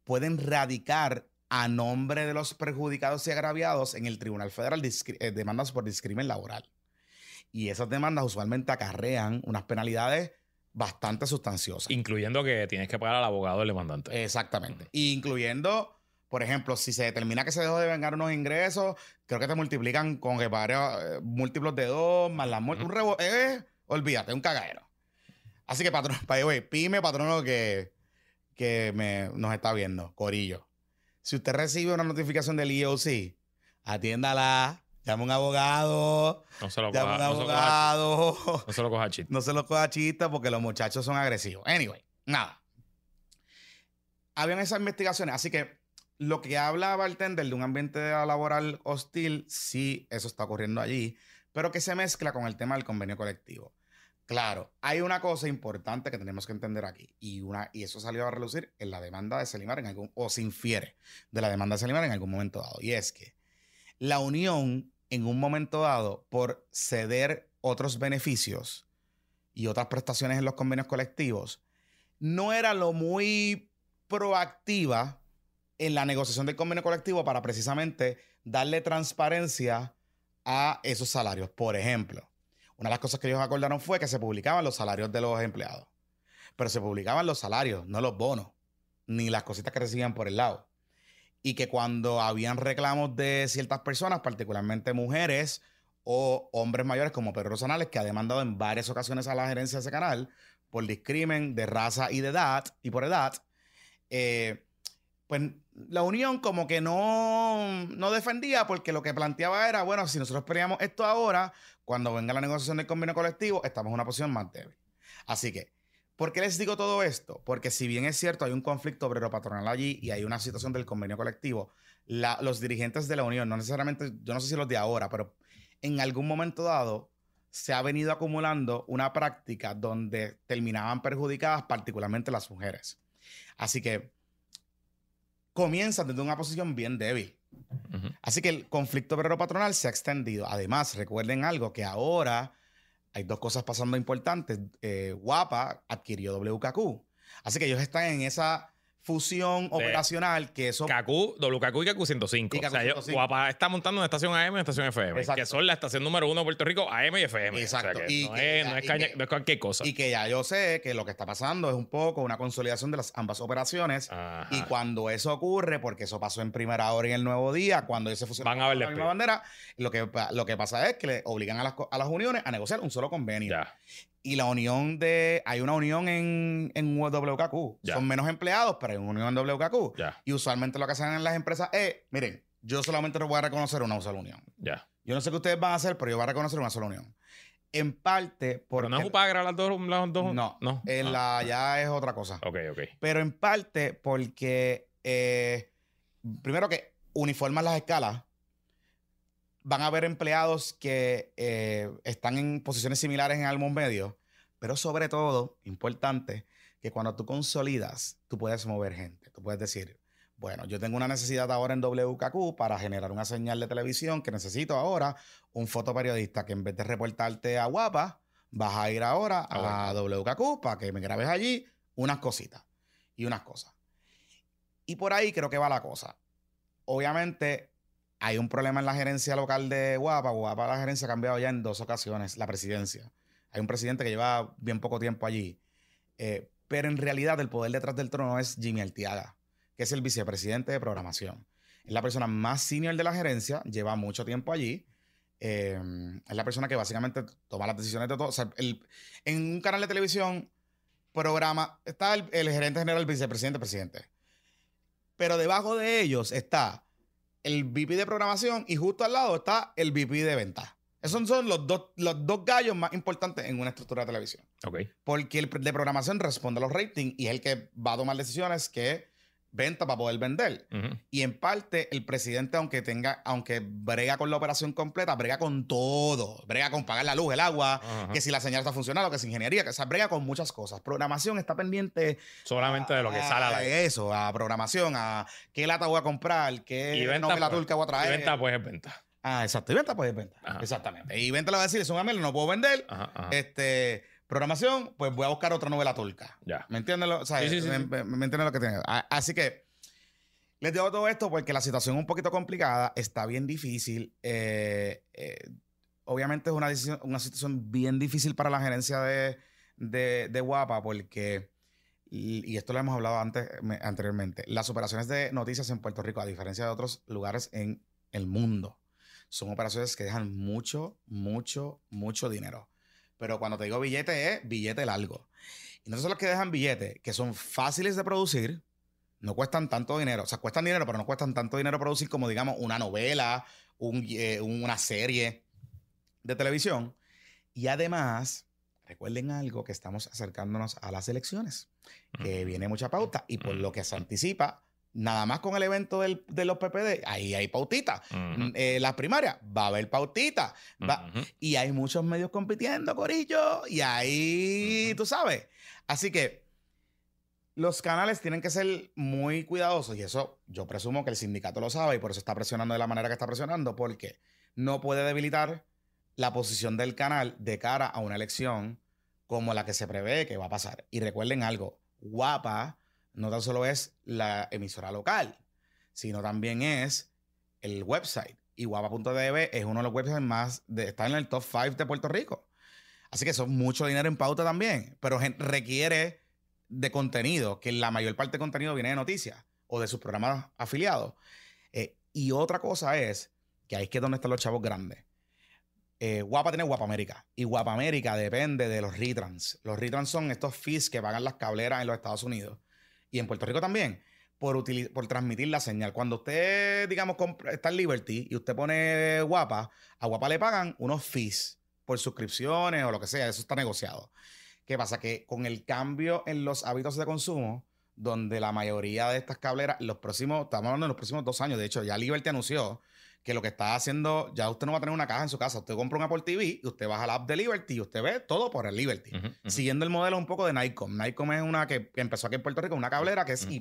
pueden radicar a nombre de los perjudicados y agraviados en el Tribunal Federal eh, demandas por discrimen laboral. Y esas demandas usualmente acarrean unas penalidades bastante sustanciosa. Incluyendo que tienes que pagar al abogado del demandante. Exactamente. Incluyendo, por ejemplo, si se determina que se dejó de vengar unos ingresos, creo que te multiplican con que pague, eh, múltiplos de dos, más la muerte. Un rebo eh, olvídate, un cagadero. Así que, patrón, by pyme, patrono que, que me, nos está viendo, Corillo. Si usted recibe una notificación del EOC, atiéndala, llame a un abogado. No se lo coja, un lo coja- abogado. no se lo coja chiste. No se lo coja chista porque los muchachos son agresivos. Anyway, nada. Habían esas investigaciones, así que lo que habla Bartender de un ambiente laboral hostil, sí, eso está ocurriendo allí, pero que se mezcla con el tema del convenio colectivo. Claro, hay una cosa importante que tenemos que entender aquí, y, una, y eso salió a relucir en la demanda de Selimar en algún, o se infiere de la demanda de Selimar en algún momento dado, y es que la unión en un momento dado por ceder otros beneficios y otras prestaciones en los convenios colectivos no era lo muy proactiva en la negociación del convenio colectivo para precisamente darle transparencia a esos salarios. Por ejemplo, una de las cosas que ellos acordaron fue que se publicaban los salarios de los empleados, pero se publicaban los salarios, no los bonos, ni las cositas que recibían por el lado y que cuando habían reclamos de ciertas personas, particularmente mujeres o hombres mayores como Pedro Rosales, que ha demandado en varias ocasiones a la gerencia de ese canal por discrimen de raza y de edad, y por edad, eh, pues la unión como que no, no defendía porque lo que planteaba era, bueno, si nosotros peleamos esto ahora, cuando venga la negociación del convenio colectivo, estamos en una posición más débil. Así que, ¿Por qué les digo todo esto? Porque si bien es cierto, hay un conflicto obrero patronal allí y hay una situación del convenio colectivo, la- los dirigentes de la Unión, no necesariamente, yo no sé si los de ahora, pero en algún momento dado se ha venido acumulando una práctica donde terminaban perjudicadas particularmente las mujeres. Así que comienzan desde una posición bien débil. Así que el conflicto obrero patronal se ha extendido. Además, recuerden algo que ahora hay dos cosas pasando importantes. Eh, Guapa adquirió WKQ. Así que ellos están en esa fusión operacional que eso... KQ, WKQ y KQ 105. Y KQ o sea, yo- 105. Guapa está montando una estación AM y una estación FM. Exacto. Que son la estación número uno de Puerto Rico, AM y FM. Exacto. O sea, que Y no, que- es, no, es caña- que- no es cualquier cosa. Y que ya yo sé que lo que está pasando es un poco una consolidación de las ambas operaciones. Ajá. Y cuando eso ocurre, porque eso pasó en primera hora y en el nuevo día, cuando ellos se fusionan Van a ver con la misma bandera, lo que, lo que pasa es que le obligan a las, a las uniones a negociar un solo convenio. Ya. Y la unión de. Hay una unión en, en WKQ. Ya. Son menos empleados, pero hay una unión en WKQ. Ya. Y usualmente lo que hacen en las empresas es: miren, yo solamente voy a reconocer una sola unión. Ya. Yo no sé qué ustedes van a hacer, pero yo voy a reconocer una sola unión. En parte, porque. Pero no es Upagra las dos. Las dos No, no. En Ah. la ya es otra cosa. Ok, ok. Pero en parte porque, eh, primero que uniforman las escalas, van a haber empleados que eh, están en posiciones similares en algún medio, pero sobre todo, importante, que cuando tú consolidas, tú puedes mover gente. Tú puedes decir, bueno, yo tengo una necesidad ahora en WKQ para generar una señal de televisión que necesito ahora un fotoperiodista que en vez de reportarte a Guapa, vas a ir ahora a WKQ para que me grabes allí unas cositas y unas cosas. Y por ahí creo que va la cosa. Obviamente hay un problema en la gerencia local de Guapa. Guapa la gerencia ha cambiado ya en dos ocasiones, la presidencia. Hay un presidente que lleva bien poco tiempo allí. Eh, pero en realidad el poder detrás del trono es Jimmy Altiaga, que es el vicepresidente de programación. Es la persona más senior de la gerencia, lleva mucho tiempo allí. Eh, es la persona que básicamente toma las decisiones de todo. El- en un canal de televisión, programa, está el, el gerente general, el vicepresidente, presidente. Pero debajo de ellos está el VP de programación y justo al lado está el VP de ventas. Esos son los dos, los dos gallos más importantes en una estructura de televisión. Porque el de programación responde a los ratings y es el que va a tomar decisiones que venta para poder vender. Y en parte, el presidente, aunque tenga, aunque brega con la operación completa, brega con todo. Brega con pagar la luz, el agua, que si la señal está funcionando, que si ingeniería, que o sea, brega con muchas cosas. Programación está pendiente Solamente de lo que sale a la Eso, a programación, a qué lata voy a comprar, qué Y venta, novela pues, turca voy a Y traer. venta, pues es venta. Ah, exacto. Y venta, pues es venta. Ajá. Exactamente. Y venta le va a decir, es un amigo, no puedo vender. Ajá, ajá. Este, programación, pues voy a buscar otra novela turca. Ya. ¿Me entiendes? Lo, o sea, Sí, sí, sí, me, sí. me- me entiendes lo que tiene. A- Así que les digo todo esto porque la situación es un poquito complicada, está bien difícil. eh, eh, obviamente es una, decisión- una situación bien difícil para la gerencia de, de, de Guapa porque, y y esto lo hemos hablado antes, me- anteriormente, las operaciones de noticias en Puerto Rico, a diferencia de otros lugares en el mundo, son operaciones que dejan mucho, mucho, mucho dinero. Pero cuando te digo billete es billete largo. Y no son los que dejan billetes, que son fáciles de producir, no cuestan tanto dinero. O sea, cuestan dinero, pero no cuestan tanto dinero producir como, digamos, una novela, un, eh, una serie de televisión. Y además, recuerden algo que estamos acercándonos a las elecciones, que viene mucha pauta y por lo que se anticipa, nada más con el evento del- de los PPD, ahí hay pautita. Eh, las primarias, va a haber pautita. Va- y hay muchos medios compitiendo, Corillo. Y ahí, tú sabes. Así que los canales tienen que ser muy cuidadosos. Y eso yo presumo que el sindicato lo sabe y por eso está presionando de la manera que está presionando, porque no puede debilitar la posición del canal de cara a una elección como la que se prevé que va a pasar. Y recuerden algo, Guapa no tan solo es la emisora local, sino también es el website. Y guapa.tv es uno de los websites más, de, está en el top 5 de Puerto Rico. Así que eso es mucho dinero en pauta también, pero requiere de contenido, que la mayor parte de contenido viene de noticias o de sus programas afiliados. Eh, y otra cosa es que ahí es que donde están los chavos grandes. Eh, Guapa tiene Guapa América. Y Guapa América depende de los retrans. Los retrans son estos fees que pagan las cableras en los Estados Unidos. Y en Puerto Rico también. Por, por transmitir la señal. Cuando usted, digamos, está en Liberty y usted pone Guapa, a Guapa le pagan unos fees por suscripciones o lo que sea. Eso está negociado. ¿Qué pasa? Que con el cambio en los hábitos de consumo, donde la mayoría de estas cableras, los próximos, estamos hablando de los próximos dos años, de hecho, ya Liberty anunció que lo que está haciendo, ya usted no va a tener una caja en su casa, usted compra un Apple TV y usted baja la app de Liberty y usted ve todo por el Liberty. Siguiendo el modelo un poco de Nikon. Nikon es una que, empezó aquí en Puerto Rico, una cablera que es Ujú.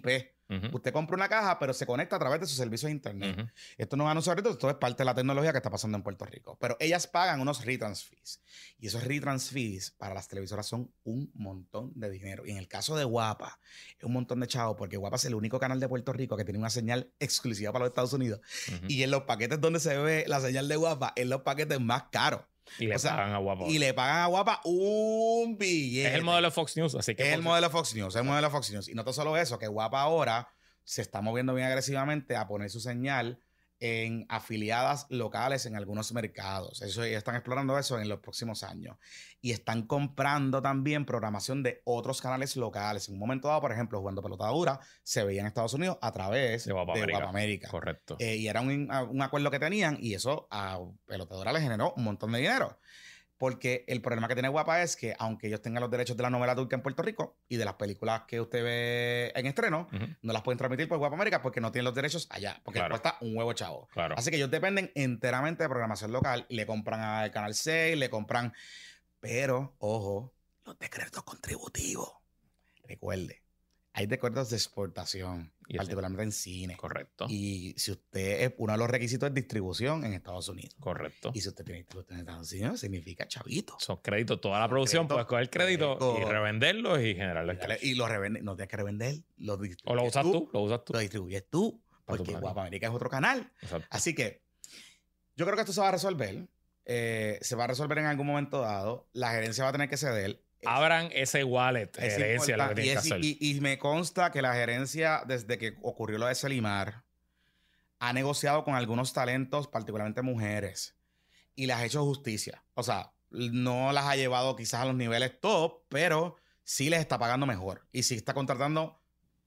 Usted compra una caja, pero se conecta a través de sus servicios de internet. Esto no es anuncio ahorita, esto es parte de la tecnología que está pasando en Puerto Rico. Pero ellas pagan unos retrans fees. Y esos retrans fees para las televisoras son un montón de dinero. Y en el caso de Guapa, es un montón de chavos, porque Guapa es el único canal de Puerto Rico que tiene una señal exclusiva para los Estados Unidos. Y en los paquetes donde se ve la señal de Guapa, en los paquetes más caros. Y le o sea, pagan a Guapo. Y le pagan a Guapa un billete. Es el modelo de Fox News, así que. Es el modelo Fox News, es el modelo Fox News. Y no tan solo eso, que Guapa ahora se está moviendo bien agresivamente a poner su señal en afiliadas locales en algunos mercados. Eso están explorando eso en los próximos años. Y están comprando también programación de otros canales locales. En un momento dado, por ejemplo, jugando pelota dura, se veía en Estados Unidos a través De Guapa de América. Correcto. Eh, y era un, un acuerdo que tenían y eso a Pelotadora le generó un montón de dinero. Porque el problema que tiene Guapa es que aunque ellos tengan los derechos de la novela turca en Puerto Rico y de las películas que usted ve en estreno, no las pueden transmitir por Guapa América porque no tienen los derechos allá, porque Claro. cuesta un huevo chavo. Claro. Así que ellos dependen enteramente de programación local. Le compran al Canal 6, le compran... Pero, ojo, los decretos contributivos. Recuerde, hay decretos de exportación, Y particularmente en cine. Correcto. Y si usted es uno de los requisitos es distribución en Estados Unidos. Correcto. Y si usted tiene distribución en Estados Unidos, significa chavito. Son créditos. Toda la producción, créditos. puedes coger crédito y revenderlos y generarlos. Y, dale- y lo revende, no tienes que revender, lo O lo usas tú, lo usas tú. Lo distribuyes tú, porque. Guapa América es otro canal. Exacto. Así que yo creo que esto se va a resolver. eh, se va a resolver en algún momento dado. La gerencia va a tener que ceder. Abran ese wallet, es herencia, lo que tienen y, que es- hacer. y- y me consta que la gerencia, desde que ocurrió lo de Selimar, ha negociado con algunos talentos, particularmente mujeres, y les ha hecho justicia. O sea, no las ha llevado quizás a los niveles top, pero sí les está pagando mejor y sí está contratando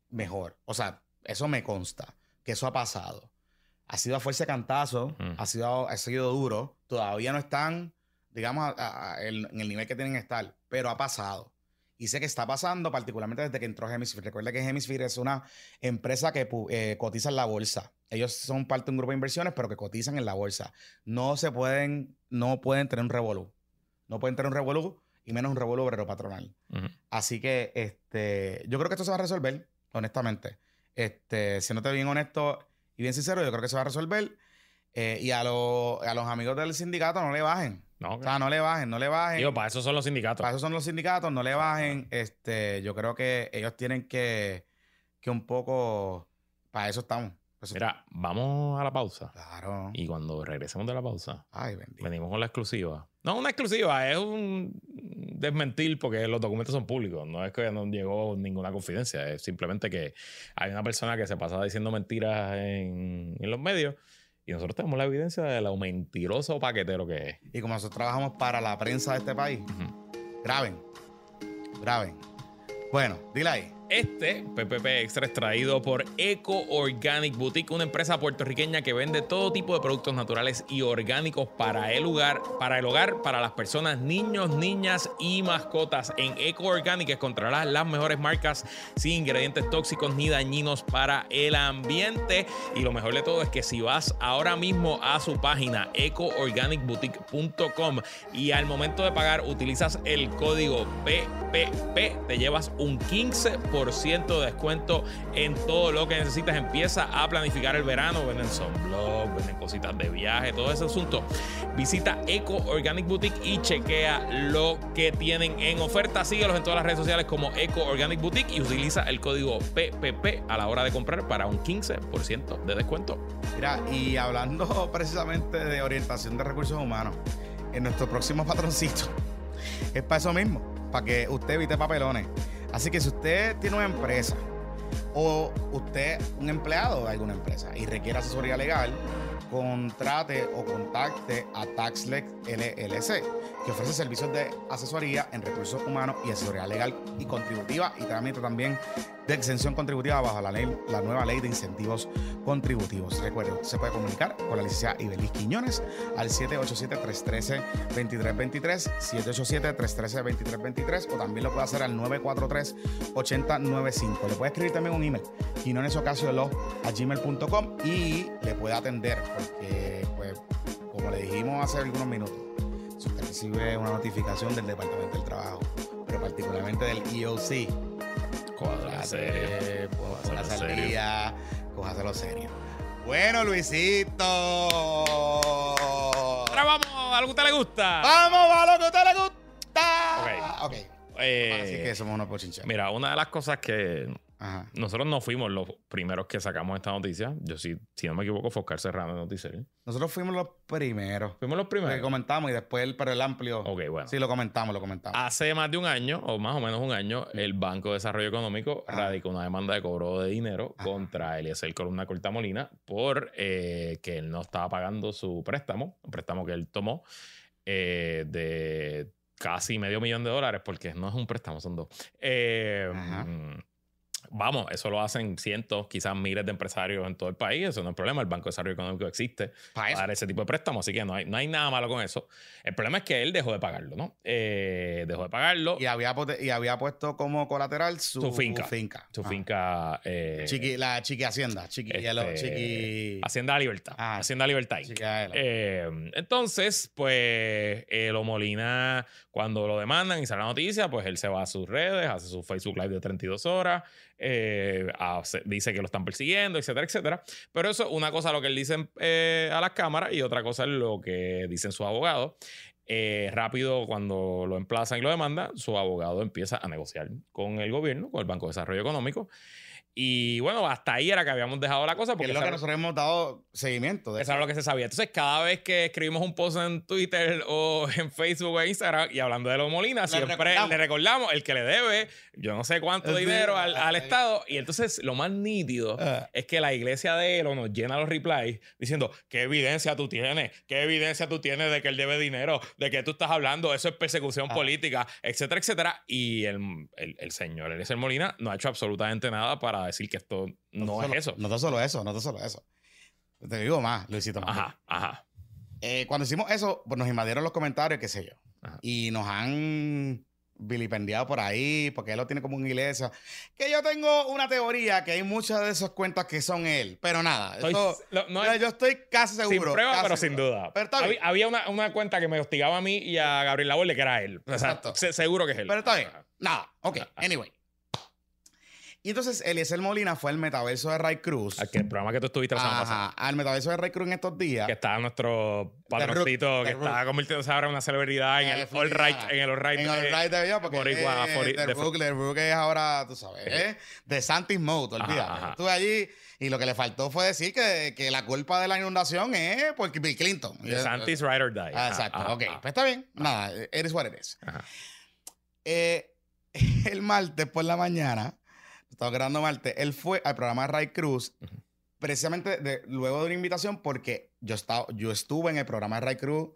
mejor. O sea, eso me consta, que eso ha pasado. Ha sido a fuerza de cantazo, Ujú. ha, sido, ha sido duro. Todavía no están, digamos, a- a- a- el- en el nivel que tienen que estar, pero ha pasado. Y sé que está pasando, particularmente desde que entró Hemisphere. Recuerda que Hemisphere es una empresa que eh, cotiza en la bolsa. Ellos son parte de un grupo de inversiones, pero que cotizan en la bolsa. No se pueden, no pueden tener un revolú. No pueden tener un revolú y menos un revolú obrero patronal. Así que este, yo creo que esto se va a resolver, honestamente. Este, siéndote bien honesto y bien sincero, yo creo que se va a resolver. Eh, y a, los- a los amigos del sindicato no le bajen. No, O sea, no le bajen, no le bajen. Digo, para eso son los sindicatos. Para eso son los sindicatos, no le bajen. Este, yo creo que ellos tienen que, que un poco, para eso estamos. Eso- Mira, vamos a la pausa. Claro. Y cuando regresemos de la pausa, Ay, bendito. venimos con la exclusiva. No una exclusiva, es un desmentir porque los documentos son públicos. No es que no llegó ninguna confidencia. Es simplemente que hay una persona que se pasaba diciendo mentiras en, en los medios y nosotros tenemos la evidencia de lo mentiroso paquetero que es. Y como nosotros trabajamos para la prensa de este país, graben. Graben. Bueno, dile ahí. Este PPP Extra es traído por Eco Organic Boutique, una empresa puertorriqueña que vende todo tipo de productos naturales y orgánicos para el hogar, para el hogar, para las personas, niños, niñas y mascotas. En Eco Organic encontrarás las mejores marcas sin ingredientes tóxicos ni dañinos para el ambiente. Y lo mejor de todo es que si vas ahora mismo a su página ecoorganicboutique.com y al momento de pagar utilizas el código PPP, te llevas un 15% de descuento en todo lo que necesitas. Empieza a planificar el verano, venden sunblock, venden cositas de viaje, todo ese asunto. Visita Eco Organic Boutique y chequea lo que tienen en oferta. Síguelos en todas las redes sociales como Eco Organic Boutique y utiliza el código PPP a la hora de comprar para un 15% de descuento. Mira, y hablando precisamente de orientación de recursos humanos, en nuestro próximo patroncito es para eso mismo, para que usted evite papelones. Así que si usted tiene una empresa o usted un empleado de alguna empresa y requiere asesoría legal, contrate o contacte a TaxLex LLC, que ofrece servicios de asesoría en recursos humanos y asesoría legal y contributiva y trámite también de exención contributiva bajo la, ley, la nueva ley de incentivos contributivos. Recuerde, usted se puede comunicar con la licenciada Ibeliz Quiñones al 787-313-2323, 787-313-2323 o también lo puede hacer al 943-8095. Le puede escribir también un email, quinonesocasiolo a gmail.com y le puede atender porque, pues, como le dijimos hace algunos minutos, si usted recibe una notificación del Departamento del Trabajo, pero particularmente del EOC, Cójase, la salida, cójaselo serio. Bueno, Luisito. Ahora vamos, a lo que a usted le gusta. Vamos, a lo que a usted le gusta. Ok. Ok. Eh, Así que somos unos pochincheros. Mira, una de las cosas que Ajá. nosotros no fuimos los primeros que sacamos esta noticia. Yo sí, si no me equivoco, fue Oscar Serrano de Noticiero. Nosotros fuimos los primeros. Fuimos los Que primeros. comentamos y después el, pero el amplio. Ok, bueno. Sí, lo comentamos, lo comentamos. Hace más de un año, o más o menos un año, el Banco de Desarrollo Económico radicó una demanda de cobro de dinero Ajá. contra Eliezer Columna Cortamolina por eh, que él no estaba pagando su préstamo, un préstamo que él tomó eh, de casi medio millón de dólares, porque no es un préstamo, son dos. Eh, Ajá. Vamos, eso lo hacen cientos, quizás miles de empresarios en todo el país. Eso no es problema. El Banco de Desarrollo Económico existe Pa' para ese tipo de préstamos, así que no hay, no hay nada malo con eso. El problema es que él dejó de pagarlo, ¿no? Eh, dejó de pagarlo. Y había, y había puesto como colateral su, Su finca. finca. Su Ajá. finca. eh, Chiqui, la Chiqui Hacienda. Chiqui, este, chiqui, Hacienda Libertad. Ah, Hacienda Libertad. Eh, entonces, pues, Elo Molina, cuando lo demandan y sale la noticia, pues él se va a sus redes, hace su Facebook Live de 32 horas, eh, dice que lo están persiguiendo, etcétera, etcétera. Pero eso, una cosa lo que él dice eh, a las cámaras y otra cosa es lo que dicen sus abogados. Eh, rápido, cuando lo emplazan y lo demandan, su abogado empieza a negociar con el gobierno, con el Banco de Desarrollo Económico. Y bueno, hasta ahí era que habíamos dejado la cosa. que Porque es lo que nosotros hemos dado seguimiento. De eso era lo que se sabía. Entonces, cada vez que escribimos un post en Twitter o en Facebook o Instagram y hablando de los Molina, Le siempre recordamos. le recordamos el que le debe, yo no sé cuánto dinero al, al. Estado. Y entonces, lo más nítido Ah. es que la iglesia de Elo nos llena los replies diciendo: ¿Qué evidencia tú tienes? ¿Qué evidencia tú tienes de que él debe dinero? ¿De qué tú estás hablando? Eso es persecución Ah. política, etcétera, etcétera. Y el, el, el señor Eliezer Molina no ha hecho absolutamente nada para decir que esto no, solo- es eso. No es solo eso, no es solo eso. Te digo más, Luisito. más. Ajá, ajá. Eh, cuando hicimos eso, pues nos invadieron los comentarios, qué sé yo. Ajá. Y nos han vilipendiado por ahí, porque él lo tiene como una iglesia. Que yo tengo una teoría que hay muchas de esas cuentas que son él. Pero nada, Estoy- eso- lo- no yo, es- yo estoy casi seguro. sin prueba, casi pero seguro. sin duda. Pero está había bien. había una, una cuenta que me hostigaba a mí y a Gabriel Laborde que era él. O sea, Exacto. se- seguro que es él. Pero está bien. Nada, ok. Anyway. Y entonces Eliezer Molina fue al metaverso de Ray Cruz. El programa que tú estuviste la semana pasada. Al metaverso de Ray Cruz en estos días. Que estaba nuestro patroncito, que estaba convirtiéndose ahora en una celebridad en Eh, el All. Right, en el All Right. En el eh, right de vida, porque eh, The Rook, The Rook es ahora, tú sabes, eh, de Santis Mode, olvídate. Estuve allí y lo que le faltó fue decir que, que la culpa de la inundación es por Bill Clinton. de Santis Ride or Die. Ah, exacto, ajá, ok. ajá. Pues está bien, nada, eres what eres. Eh, el martes por la mañana, estaba grabando martes, él fue al programa de Ray Cruz, Ujú. precisamente de- luego de una invitación, porque yo, estaba, yo estuve en el programa de Ray Cruz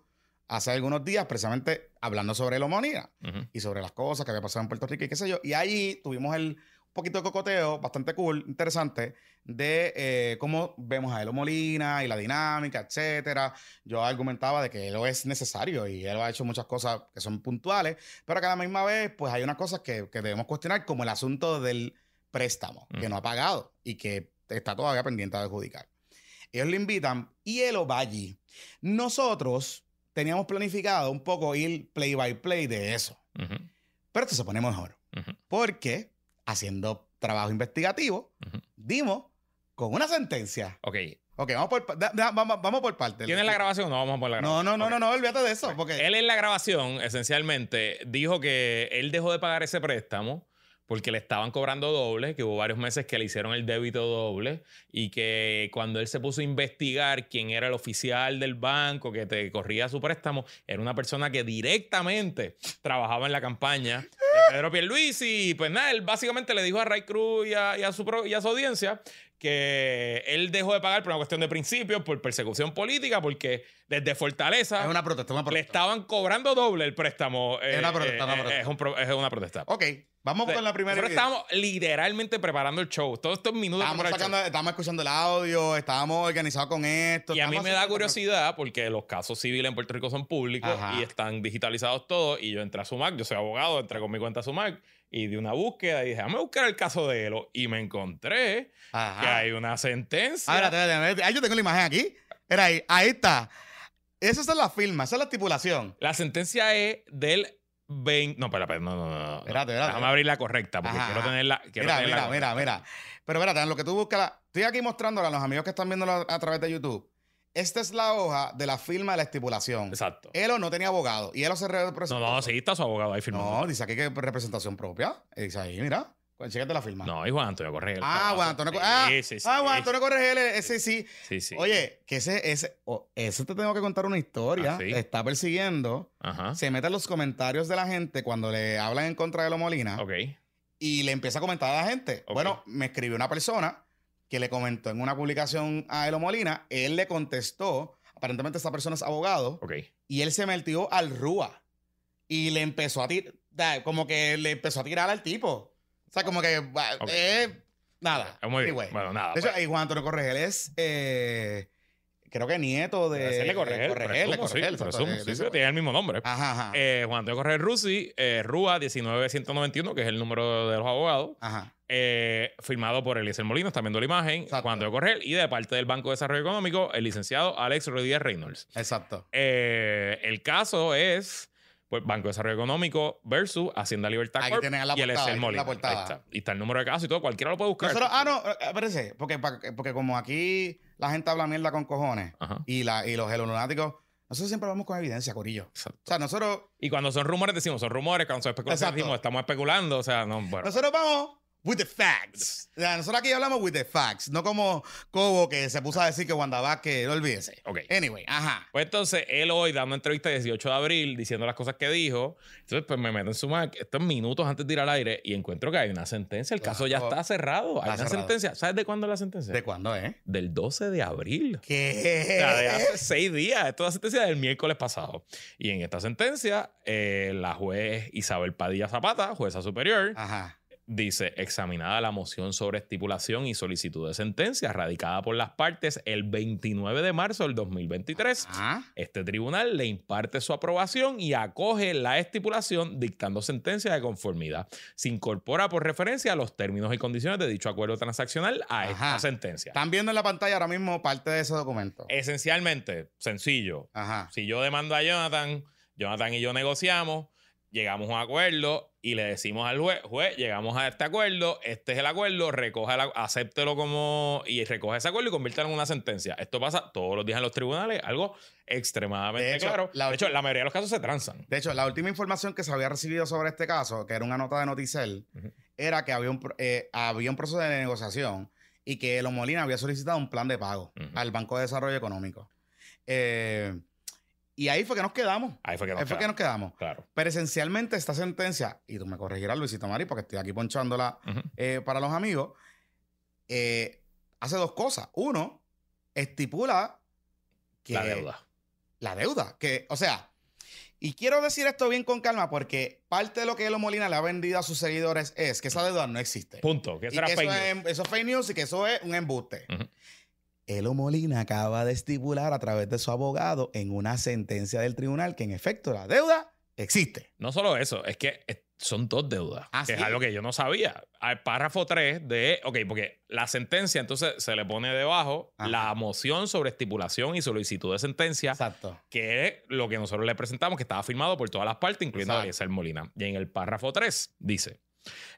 hace algunos días, precisamente hablando sobre el homonía Ujú. y sobre las cosas que había pasado en Puerto Rico y qué sé yo. Y allí tuvimos el un poquito de cocoteo bastante cool, interesante, de eh, cómo vemos a Elo Molina y la dinámica, etcétera. Yo argumentaba de que Elo es necesario y él ha hecho muchas cosas que son puntuales, pero que a la misma vez, pues hay unas cosas que, que debemos cuestionar, como el asunto del préstamo, que Mm. no ha pagado y que está todavía pendiente de adjudicar. Ellos le invitan y Elo va allí. Nosotros teníamos planificado un poco ir play by play de eso. Ujú. Pero esto se pone mejor. Ujú. Porque haciendo trabajo investigativo, Ujú. dimos con una sentencia. Ok. Ok, vamos por, da- da- vamos, vamos por partes. ¿Tienes la grabación no? Vamos a poner la No, grabación. no, no, Ok. no, no, olvídate de eso. Porque Él en la grabación, esencialmente, dijo que él dejó de pagar ese préstamo porque le estaban cobrando doble, que hubo varios meses que le hicieron el débito doble y que cuando él se puso a investigar quién era el oficial del banco que te corría su préstamo, era una persona que directamente trabajaba en la campaña de Pedro Pierluisi y pues nada, él básicamente le dijo a Ray Cruz y a, y a su, y a su audiencia que él dejó de pagar por una cuestión de principios, por persecución política, porque desde Fortaleza es una protesta, una le protesta. estaban cobrando doble el préstamo. Es una protesta, una eh, protesta. Es, un pro- es una protesta. Ok, vamos con la primera. Nosotros estábamos literalmente preparando el show. Todos estos minutos Estábamos, sacando, estábamos escuchando el audio, estábamos organizados con esto. Y a mí me da curiosidad porque los casos civiles en Puerto Rico son públicos Ajá. y están digitalizados todos. Y yo entré a Sumac, yo soy abogado, entré con mi cuenta a Sumac y di una búsqueda y dije, déjame buscar el caso de Elo. Y me encontré Ajá. que hay una sentencia. Ahora. Ahí yo tengo la imagen aquí. Era ahí, ahí está. Esa es la firma, esa es la estipulación. La sentencia es del 20. No, espera, espera, no, no, no, no. Espérate, espérate. Déjame abrir la correcta porque Ajá, quiero tenerla. Quiero Mira, tenerla mira, correcta. mira, mira. Pero espérate, en lo que tú buscas, la- estoy aquí mostrándole a los amigos que están viéndolo a través de YouTube. Esta es la hoja de la firma de la estipulación. Exacto. Elo no tenía abogado y Elo se No, representó. no, sí, está su abogado ahí firmando. No, dice aquí que representación propia. Dice ahí, mira. Chécate la firma. No, y Juan Antonio Correa. Ah, Juan Antonio. Ah, sí, sí. ah, Juan Antonio ese sí. Sí, sí. Oye, que ese, ese, oh, ese te tengo que contar una historia. Ah, Está persiguiendo. Ajá. Se mete en los comentarios de la gente cuando le hablan en contra de Lo Molina. Ok. y le empieza a comentar a la gente. Bueno, me escribió una persona que le comentó en una publicación a Elo Molina, él le contestó, aparentemente esta persona es abogado, Ok. y él se metió al RUA y le empezó a tirar, como que le empezó a tirar al tipo. O sea, como que, bah, Ok. eh, nada. Muy bien. Anyway. Bueno, nada. De hecho, pues. y Juan Antonio Corregel es, eh, creo que nieto de... De Corregel, Corregel, presumo, sí, Corregel, presumo, sí, sí, tiene el mismo nombre. Ajá, ajá. Eh, Juan Antonio Correa Rusi, eh, RUA 19191, que es el número de los abogados, ajá. eh, firmado por Eliezer Molina, está viendo la imagen, Exacto. Juan Antonio Correa, y de parte del Banco de Desarrollo Económico, el licenciado Alex Rodríguez Reynolds. Exacto. Eh, el caso es pues, Banco de Desarrollo Económico versus Hacienda Libertad Corp tienen la y el Molina. portada. Ahí está. Y está el número de caso y todo. Cualquiera lo puede buscar. Nosotros, ah, no, eh, espérense, porque, porque como aquí la gente habla mierda con cojones Ajá. y, la, y los helonáticos, nosotros siempre vamos con evidencia, Corillo. Exacto. O sea, nosotros, Y cuando son rumores, decimos son rumores. Cuando son especulaciones, decimos estamos especulando. O sea, no, bueno. nosotros vamos with the facts. O sea, nosotros aquí hablamos with the facts, no como Cobo que se puso a decir que Wanda Vázquez, no olvídese. Ok. Anyway, ajá. Pues entonces, él hoy dando una entrevista el 18 de abril diciendo las cosas que dijo. Entonces, pues me meto en su Mac estos minutos antes de ir al aire y encuentro que hay una sentencia. El caso ya está cerrado. Hay Está una cerrado. sentencia. ¿Sabes de cuándo es la sentencia? ¿De cuándo, eh? Del 12 de abril. O ¿Qué? sea, de hace seis días. Esto es la sentencia del miércoles pasado. Y en esta sentencia, eh, la juez Isabel Padilla Zapata, jueza superior, Ajá. Dice, examinada la moción sobre estipulación y solicitud de sentencia radicada por las partes el 29 de marzo del 2023. Ajá. Este tribunal le imparte su aprobación y acoge la estipulación dictando sentencia de conformidad. Se incorpora por referencia a los términos y condiciones de dicho acuerdo transaccional a Ajá. esta sentencia. Están viendo en la pantalla ahora mismo parte de ese documento. Esencialmente, sencillo. Ajá. Si yo demando a Jonathan, Jonathan y yo negociamos, llegamos a un acuerdo y le decimos al juez, juez, llegamos a este acuerdo, este es el acuerdo, recoge el, acéptelo como y recoge ese acuerdo y conviértelo en una sentencia. Esto pasa todos los días en los tribunales, algo extremadamente claro. de hecho, la mayoría de los casos se transan. De hecho, la última información que se había recibido sobre este caso, que era una nota de Noticel, era que había un, eh, había un proceso de negociación y que Elo Molina había solicitado un plan de pago al Banco de Desarrollo Económico. Eh, y ahí fue que nos quedamos. Ahí fue que nos, ahí fue que nos quedamos. Claro. Pero esencialmente esta sentencia, y tú me corregirás, Luisito Mari, porque estoy aquí ponchándola eh, para los amigos, eh, hace dos cosas. Uno, estipula que... La deuda. La deuda. Que, o sea, y quiero decir esto bien con calma porque parte de lo que Elo Molina le ha vendido a sus seguidores es que esa deuda no existe. Punto. Que, eso, Es, eso, es, fake news y que eso es un embuste. Elo Molina acaba de estipular a través de su abogado en una sentencia del tribunal que en efecto la deuda existe. No solo eso, es que son dos deudas, ah, que es algo que yo no sabía. Al párrafo 3 de, ok, porque la sentencia entonces se le pone debajo la moción sobre estipulación y solicitud de sentencia, Exacto. que es lo que nosotros le presentamos, que estaba firmado por todas las partes, incluyendo a Eliezer Molina. Y en el párrafo 3 dice,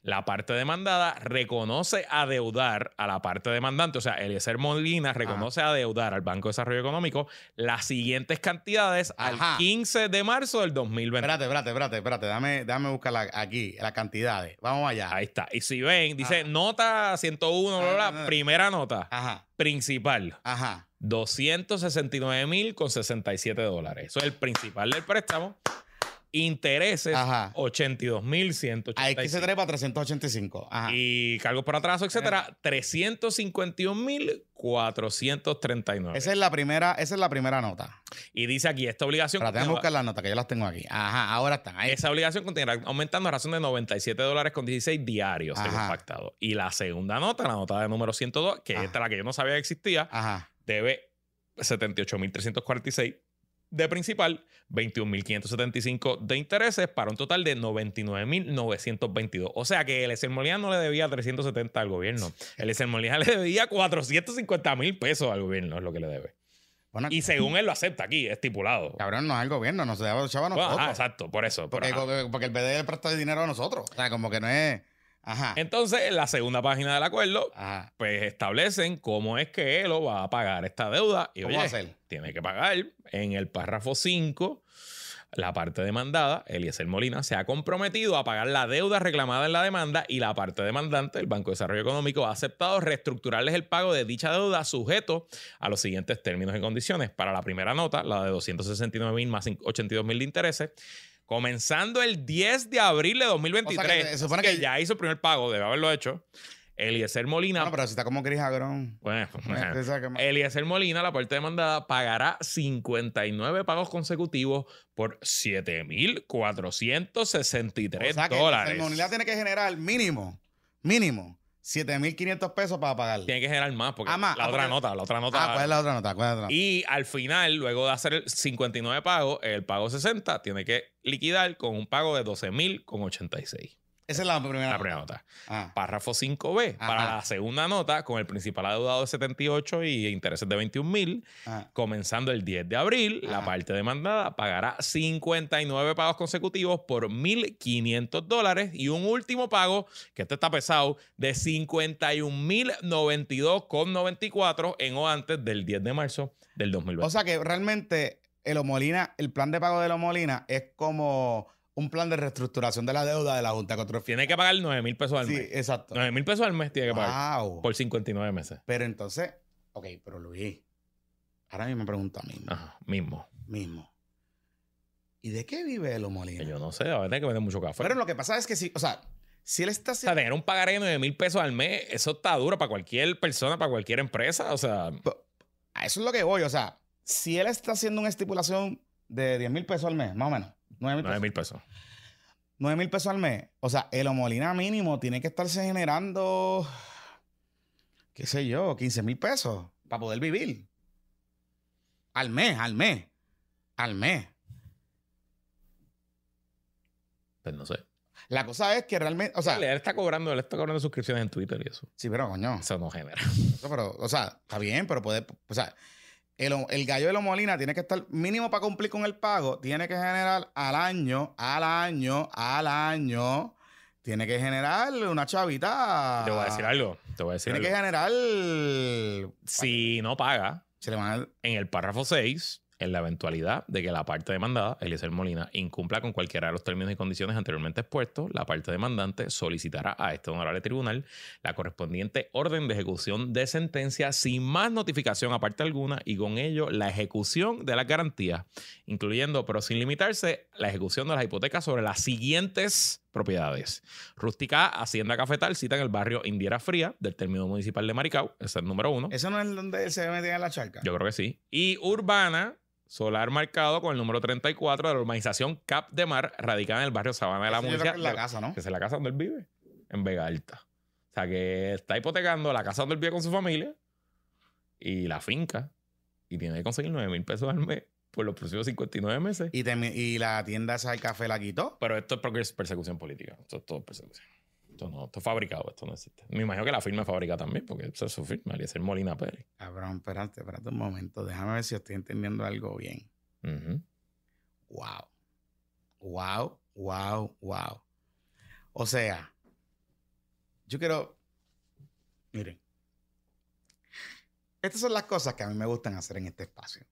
la parte demandada reconoce adeudar a la parte demandante, o sea, Eliezer Molina reconoce adeudar al Banco de Desarrollo Económico las siguientes cantidades al 15 de marzo del 2020. Espérate, espérate, espérate, espérate, dame, dame buscar aquí las cantidades. Vamos allá. Ahí está. Y si ven, dice nota 101, bla, primera nota. Ajá. Principal. Ajá. 269 mil con 67 dólares. Eso es el principal del préstamo. Intereses, 82.185. Ahí que se trepa 385. Ajá. Y cargos por atraso, etcétera, 351.439. Esa es la primera, esa es la primera nota. Y dice aquí, esta obligación. Pero tengo que buscar las notas, que yo las tengo aquí. Ajá, ahora están ahí. Esa obligación continuará aumentando a razón de 97 dólares con 16 diarios, pactado. Y la segunda nota, la nota de número 102, que es la que yo no sabía que existía, Ajá. debe 78.346 de principal, 21.575 de intereses para un total de 99.922. O sea que el Molina no le debía 370 al gobierno. El Molina le debía 450 mil pesos al gobierno, es lo que le debe. y según él lo acepta aquí, estipulado. Cabrón, no es el gobierno, nos debe echaba a nosotros. ah, exacto, por eso. Porque, porque el BD presta dinero a nosotros. O sea, como que no es. Entonces, en la segunda página del acuerdo, pues establecen cómo es que él va a pagar esta deuda. Y ¿Cómo va a hacer? Tiene que pagar en el párrafo 5 la parte demandada, Eliezer Molina, se ha comprometido a pagar la deuda reclamada en la demanda y la parte demandante, el Banco de Desarrollo Económico, ha aceptado reestructurarles el pago de dicha deuda sujeto a los siguientes términos y condiciones. Para la primera nota, la de 269 mil más 82 mil de intereses, comenzando el 10 de abril de 2023. se supone que, ya hizo el primer pago, debe haberlo hecho. Eliezer Molina. No, pero si está como Chris Agrón. Bueno, Eliezer Molina, la parte demandada, pagará 59 pagos consecutivos por 7,463 o sea dólares. Eliezer Molina tiene que generar mínimo, mínimo, 7.500 pesos para pagar. Tiene que generar más, porque ah, la otra nota, la otra nota. Ah, ¿cuál es la otra nota? ¿Cuál es la otra? Y al final, luego de hacer 59 pagos, el pago 60 tiene que liquidar con un pago de 12.000,86. Esa es la primera, la primera nota. Ah. Párrafo 5B. Para la segunda nota, con el principal adeudado de 78 y intereses de 21 mil, ah. comenzando el 10 de abril, la parte demandada pagará 59 pagos consecutivos por 1.500 dólares y un último pago, que este está pesado, de 51.092,94 en o antes del 10 de marzo del 2020. O sea que realmente el Omolina, el plan de pago de Omolina es como un plan de reestructuración de la deuda de la Junta Control Tiene que pagar 9 mil pesos al mes. Sí, exacto. 9 mil pesos al mes tiene que pagar. Por 59 meses. Pero entonces, ok, pero Luis, ahora mismo me pregunto a mí. Ajá, mismo. Mismo. ¿Y de qué vive el Molina? Yo no sé, a ver, tiene que vender mucho café. Pero lo que pasa es que sí, o sea, si él está haciendo... O sea, tener un pagaré de 9 mil pesos al mes, eso está duro para cualquier persona, para cualquier empresa, o sea... a eso es lo que voy, o sea, si él está haciendo una estipulación de 10 mil pesos al mes, más o menos, 9 mil pesos. 9 mil pesos al mes. O sea, el homolina mínimo tiene que estarse generando, qué sé yo, 15 mil pesos para poder vivir. Al mes, al mes. Al mes. Pues no sé. La cosa es que realmente, o sea, él está cobrando, él está cobrando suscripciones en Twitter y eso. Sí, pero coño. Eso no genera. pero, o sea, está bien, pero puede, o sea, el, el gallo de Lomolina tiene que estar mínimo para cumplir con el pago, tiene que generar al año, al año, al año, tiene que generar una chavita. Te voy a decir algo. Te voy a decir Tiene que generar. Si no paga, Se le van a- en el párrafo 6, en la eventualidad de que la parte demandada, Eliezer Molina, incumpla con cualquiera de los términos y condiciones anteriormente expuestos, la parte demandante solicitará a este honorable tribunal la correspondiente orden de ejecución de sentencia sin más notificación aparte alguna y con ello la ejecución de las garantías, incluyendo, pero sin limitarse, la ejecución de las hipotecas sobre las siguientes propiedades. Rústica Hacienda Cafetal, cita en el barrio Indiera Fría del término municipal de Maricao, ese es el número uno. Eso no es donde él se metía en la charca. Yo creo que sí. Y Urbana, solar marcado con el número 34 de la urbanización Cap de Mar, radicada en el barrio Sabana de la Murcia. que es la casa, ¿no? Que es la casa donde él vive, en Vega Alta. O sea, que está hipotecando la casa donde él vive con su familia y la finca. Y tiene que conseguir 9 mil pesos al mes por los próximos 59 meses. Y, y la tienda esa del café la quitó. Pero esto es porque es persecución política. Esto es todo persecución. Esto no, esto es fabricado, esto no existe. Me imagino que la firma es fabricada también, porque esa es su firma, Eliezer Molina Pérez. Cabrón, espérate, espérate un momento. Déjame ver si estoy entendiendo algo bien. Wow. Wow, wow, wow. O sea, yo quiero. Miren. Estas son las cosas que a mí me gustan hacer en este espacio.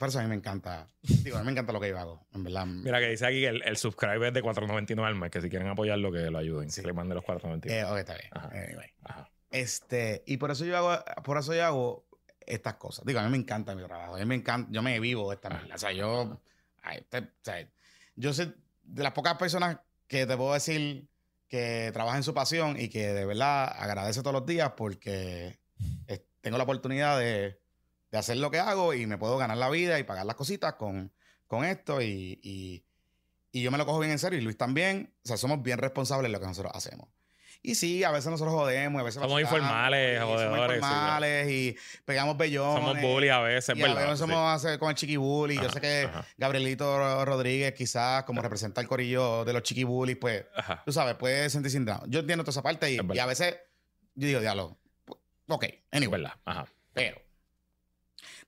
Por eso a mí me encanta. Digo, a mí me encanta lo que yo hago. En verdad. Mira que dice aquí que el, el subscribe es de 4.99 al mes, que si quieren apoyarlo, que lo ayuden. Sí. Que le manden los 4.99. Eh, ok, está bien. Ajá. Anyway. Ajá. Este, y por eso yo hago, por eso yo hago estas cosas. Digo, a mí me encanta mi trabajo. A mí me encanta, yo me vivo esta mierda. O sea, yo, ay, te- o sea, yo soy de las pocas personas que te puedo decir que trabaja en su pasión y que de verdad agradece todos los días porque eh, tengo la oportunidad de, de hacer lo que hago y me puedo ganar la vida y pagar las cositas con, con esto y, y- y yo me lo cojo bien en serio y Luis también. O sea, somos bien responsables de lo que nosotros hacemos. Y sí, a veces nosotros jodemos, a veces Somos informales, y Somos jodedores, sí, informales y pegamos bellones. Somos bully a veces, Y a ¿verdad? veces Sí. somos hacer con el chiqui bully. Yo Ajá, sé que ajá. Gabrielito Rodríguez, quizás como representa el corillo de los chiqui bullies, pues, Ajá. tú sabes, puede sentirse indignado. Yo entiendo toda esa parte y, y a veces yo digo, diálogo. Ok, anyway. verdad. Ajá. Pero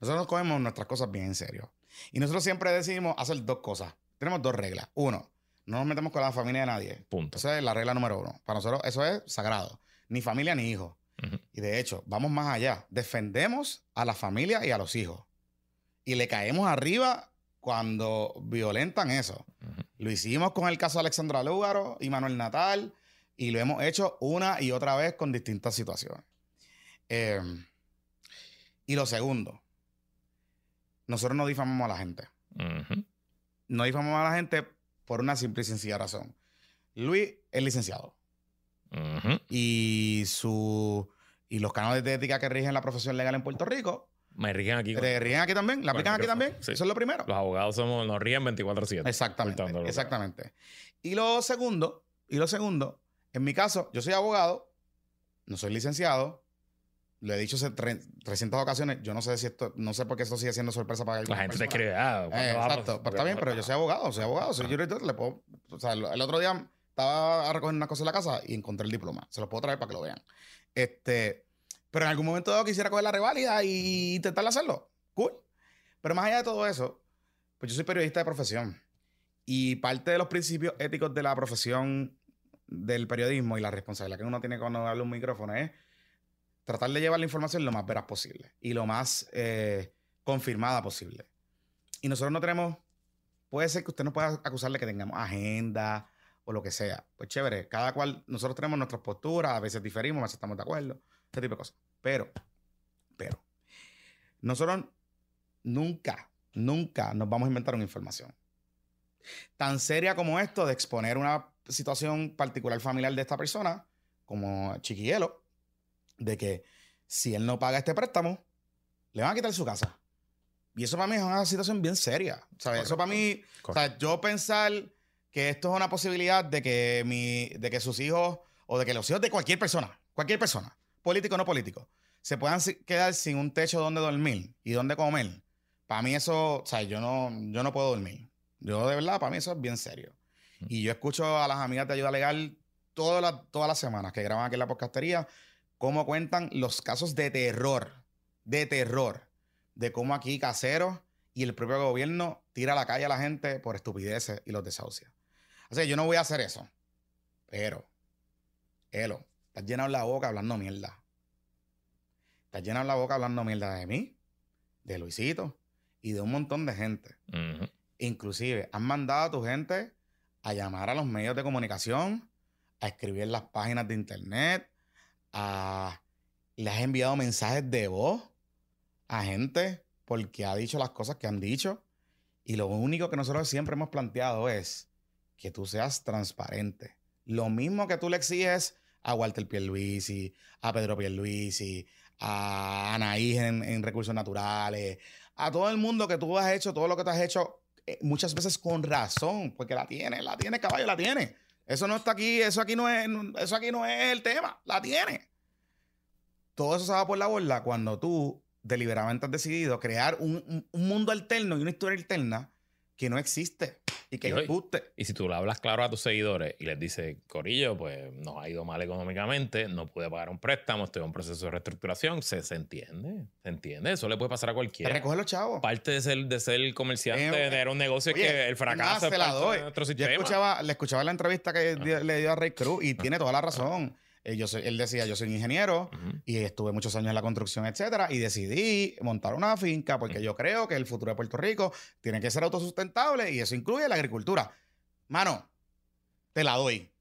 nosotros nos cogemos nuestras cosas bien en serio. Y nosotros siempre decidimos hacer dos cosas. Tenemos dos reglas. Uno, no nos metemos con la familia de nadie. Punto. Esa es la regla número uno. Para nosotros eso es sagrado. Ni familia ni hijos. Y de hecho, vamos más allá. Defendemos a la familia y a los hijos. Y le caemos arriba cuando violentan eso. Lo hicimos con el caso de Alexandra Lúgaro y Manuel Natal. Y lo hemos hecho una y otra vez con distintas situaciones. Eh, y lo segundo, nosotros no difamamos a la gente. No difamamos a la gente por una simple y sencilla razón. Luis es licenciado y su y los canales de ética que rigen la profesión legal en Puerto Rico Me rigen aquí. ¿te rigen aquí también? ¿La aplican aquí también? sí. Eso es lo primero. Los abogados somos, nos ríen 24-7. Exactamente. Exactamente. Y lo segundo, y lo segundo, en mi caso, yo soy abogado, no soy licenciado. Lo he dicho hace tre- 300 ocasiones. Yo no sé si esto, no sé por qué esto sigue siendo sorpresa para La algunas gente te personas. escribe, ah, Eh, exacto. Pero está bien, pero yo soy abogado, soy abogado, soy jurista, le puedo. O sea, el otro día estaba a recoger una cosa en la casa y encontré el diploma. Se lo puedo traer para que lo vean. Este, pero en algún momento dado quisiera coger la reválida y intentar hacerlo. Cool. Pero más allá de todo eso, pues yo soy periodista de profesión. Y parte de los principios éticos de la profesión del periodismo y la responsabilidad que uno tiene cuando habla un micrófono es tratar de llevar la información lo más veraz posible y lo más eh, confirmada posible. Y nosotros no tenemos, puede ser que usted nos pueda acusar de que tengamos agenda o lo que sea. Pues chévere, cada cual, nosotros tenemos nuestras posturas, a veces diferimos, a veces estamos de acuerdo, este tipo de cosas. Pero, pero, nosotros nunca, nunca nos vamos a inventar una información tan seria como esto de exponer una situación particular familiar de esta persona, como Chiquielo, de que si él no paga este préstamo, le van a quitar su casa. Y eso para mí es una situación bien seria. ¿sabes? Eso para mí, o sea, yo pensar que esto es una posibilidad de que, mi, de que sus hijos o de que los hijos de cualquier persona, cualquier persona, político o no político, se puedan quedar sin un techo donde dormir y donde comer. Para mí eso, o sea, yo no, yo no puedo dormir. Yo de verdad, para mí eso es bien serio. Y yo escucho a las amigas de ayuda legal todas las, todas las semanas que graban aquí en la podcastería cómo cuentan los casos de terror, de terror. de cómo aquí caseros y el propio gobierno tira a la calle a la gente por estupideces y los desahucia. O sea, yo no voy a hacer eso. Pero, Elo, estás llenado la boca hablando mierda. Estás llenado la boca hablando mierda de mí, de Luisito y de un montón de gente. Inclusive, han mandado a tu gente a llamar a los medios de comunicación, a escribir las páginas de internet, a... le has enviado mensajes de voz a gente porque ha dicho las cosas que han dicho. Y lo único que nosotros siempre hemos planteado es que tú seas transparente. Lo mismo que tú le exiges a Walter Pierluisi, a Pedro Pierluisi, a Anaís en, en Recursos Naturales, a todo el mundo que tú has hecho, todo lo que tú has hecho, eh, muchas veces con razón, porque la tiene, la tiene, caballo, la tiene. Eso no está aquí, eso aquí no es, eso aquí no es el tema, la tiene. Todo eso se va por la borda cuando tú deliberadamente has decidido crear un, un- un mundo alterno y una historia alterna que no existe y que es embuste. Y si tú le hablas claro a tus seguidores y les dices, Corillo, pues nos ha ido mal económicamente, no pude pagar un préstamo, estoy en un proceso de reestructuración, se, se entiende, se entiende, eso le puede pasar a Te cualquiera. recoge los chavos. Parte de ser, de ser comerciante, Eh, de tener un negocio Oye, que el fracaso es se la doy. de nuestro Yo sistema. escuchaba, le escuchaba la entrevista que di- le dio a Ray Cruz y tiene toda la razón. Eh, yo soy- él decía, yo soy ingeniero y estuve muchos años en la construcción, etcétera, y decidí montar una finca porque yo creo que el futuro de Puerto Rico tiene que ser autosustentable y eso incluye la agricultura. Mano, te la doy.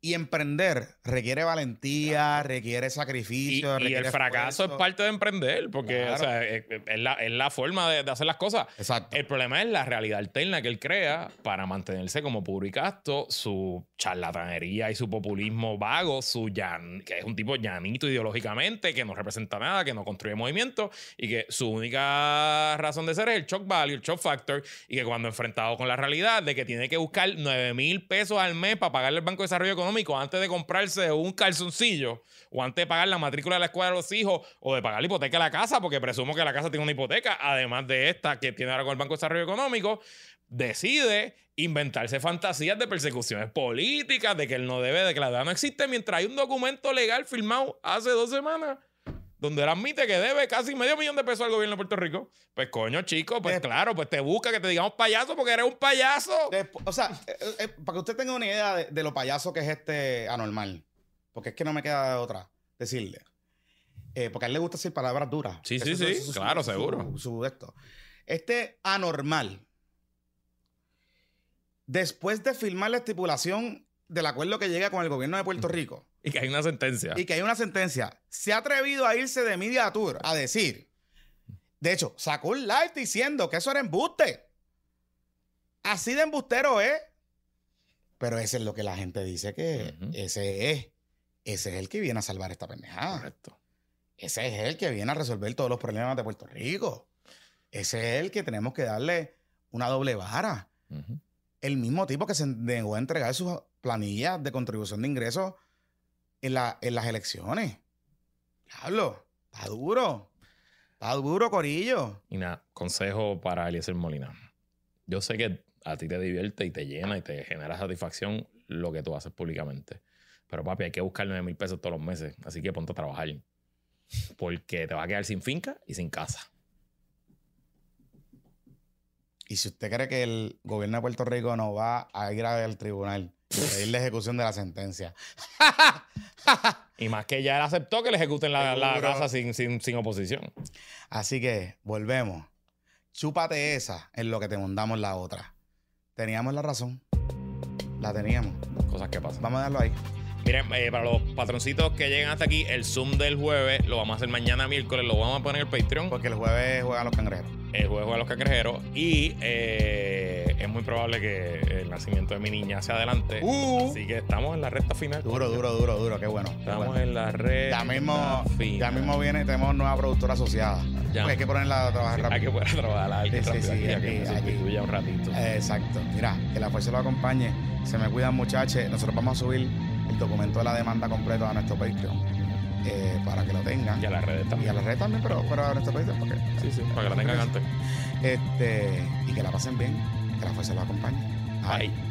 Y emprender requiere valentía, requiere Y, sacrificio. y el fracaso es parte de emprender, porque Claro. o sea, es, es la, es la forma de, de hacer las cosas. Exacto. El problema es la realidad alterna que él crea para mantenerse como puro y casto, su charlatanería y su populismo vago, su llan- que es un tipo llanito ideológicamente, que no representa nada, que no construye movimiento y que su única razón de ser es el shock value, el shock factor, y que cuando enfrentado con la realidad de que tiene que buscar 9 mil pesos al mes para pagarle al Banco de Desarrollo Económico antes de comprarse un calzoncillo o antes de pagar la matrícula de la escuela de los hijos o de pagar la hipoteca de la casa, porque presumo que la casa tiene una hipoteca, además de esta que tiene ahora con el Banco de Desarrollo Económico, decide inventarse fantasías de persecuciones políticas, de que él no debe, de que la deuda no existe, mientras hay un documento legal firmado hace dos semanas donde él admite que debe casi medio millón de pesos al gobierno de Puerto Rico. Pues coño, chico, pues Eh, claro, pues te busca que te digamos payaso porque eres un payaso. O sea, eh, eh, para que usted tenga una idea de, de lo payaso que es este anormal, porque es que no me queda otra decirle. Eh, porque a él le gusta decir palabras duras. Sí, sí, sí, su- claro, su- seguro. su esto. Este anormal, después de firmar la estipulación del acuerdo que llega con el gobierno de Puerto Rico Y que hay una sentencia. y que hay una sentencia, se ha atrevido a irse de Media Tour a decir, de hecho, sacó un live diciendo que eso era embuste. Así de embustero es. Pero ese es lo que la gente dice que ese es. Ese es el que viene a salvar esta pendejada. Correcto. Ese es el que viene a resolver todos los problemas de Puerto Rico. Ese es el que tenemos que darle una doble vara. El mismo tipo que se negó a entregar sus planillas de contribución de ingresos en, la- en las elecciones. Diablo, está duro. Está duro, Corillo. Y nada, consejo para Eliezer Molina. Yo sé que a ti te divierte y te llena y te genera satisfacción lo que tú haces públicamente. Pero papi, hay que buscar 9 mil pesos todos los meses. Así que ponte a trabajar. Porque te vas a quedar sin finca y sin casa. Y si usted cree que el gobierno de Puerto Rico no va a ir al tribunal y pedir la ejecución de la sentencia. Y más que ya él aceptó que le ejecuten la, la casa sin, sin, sin oposición. Así que volvemos. Chúpate esa en lo que te mandamos la otra. Teníamos la razón. La teníamos. Cosas que pasan. Vamos a darlo ahí. Miren, eh, para los patroncitos que llegan hasta aquí, el Zoom del jueves lo vamos a hacer mañana miércoles. Lo vamos a poner en el Patreon. Porque el jueves juegan los cangrejeros. el juego de los cangrejeros y eh, es muy probable que el nacimiento de mi niña sea adelante. Uh. Así que estamos en la recta final. Duro, duro, duro, duro. Qué bueno. qué Estamos bueno. en la recta Ya mismo, final. ya mismo viene, tenemos nueva productora asociada. Ya. Pues hay que ponerla a trabajar Hay rápido. que poder trabajar a alguien Sí, sí, aquí, aquí, que aquí. un ratito. Exacto. Mira, que la fuerza lo acompañe. Se me cuidan, muchachos. Nosotros vamos a subir el documento de la demanda completo a nuestro Patreon eh, para que lo tengan. Y a las redes Y a también. las redes también, pero, pero a nuestro Patreon. Porque, Sí, sí, para que la tengan antes. este, y que la pasen bien. Que la fuerza lo acompañe. Bye.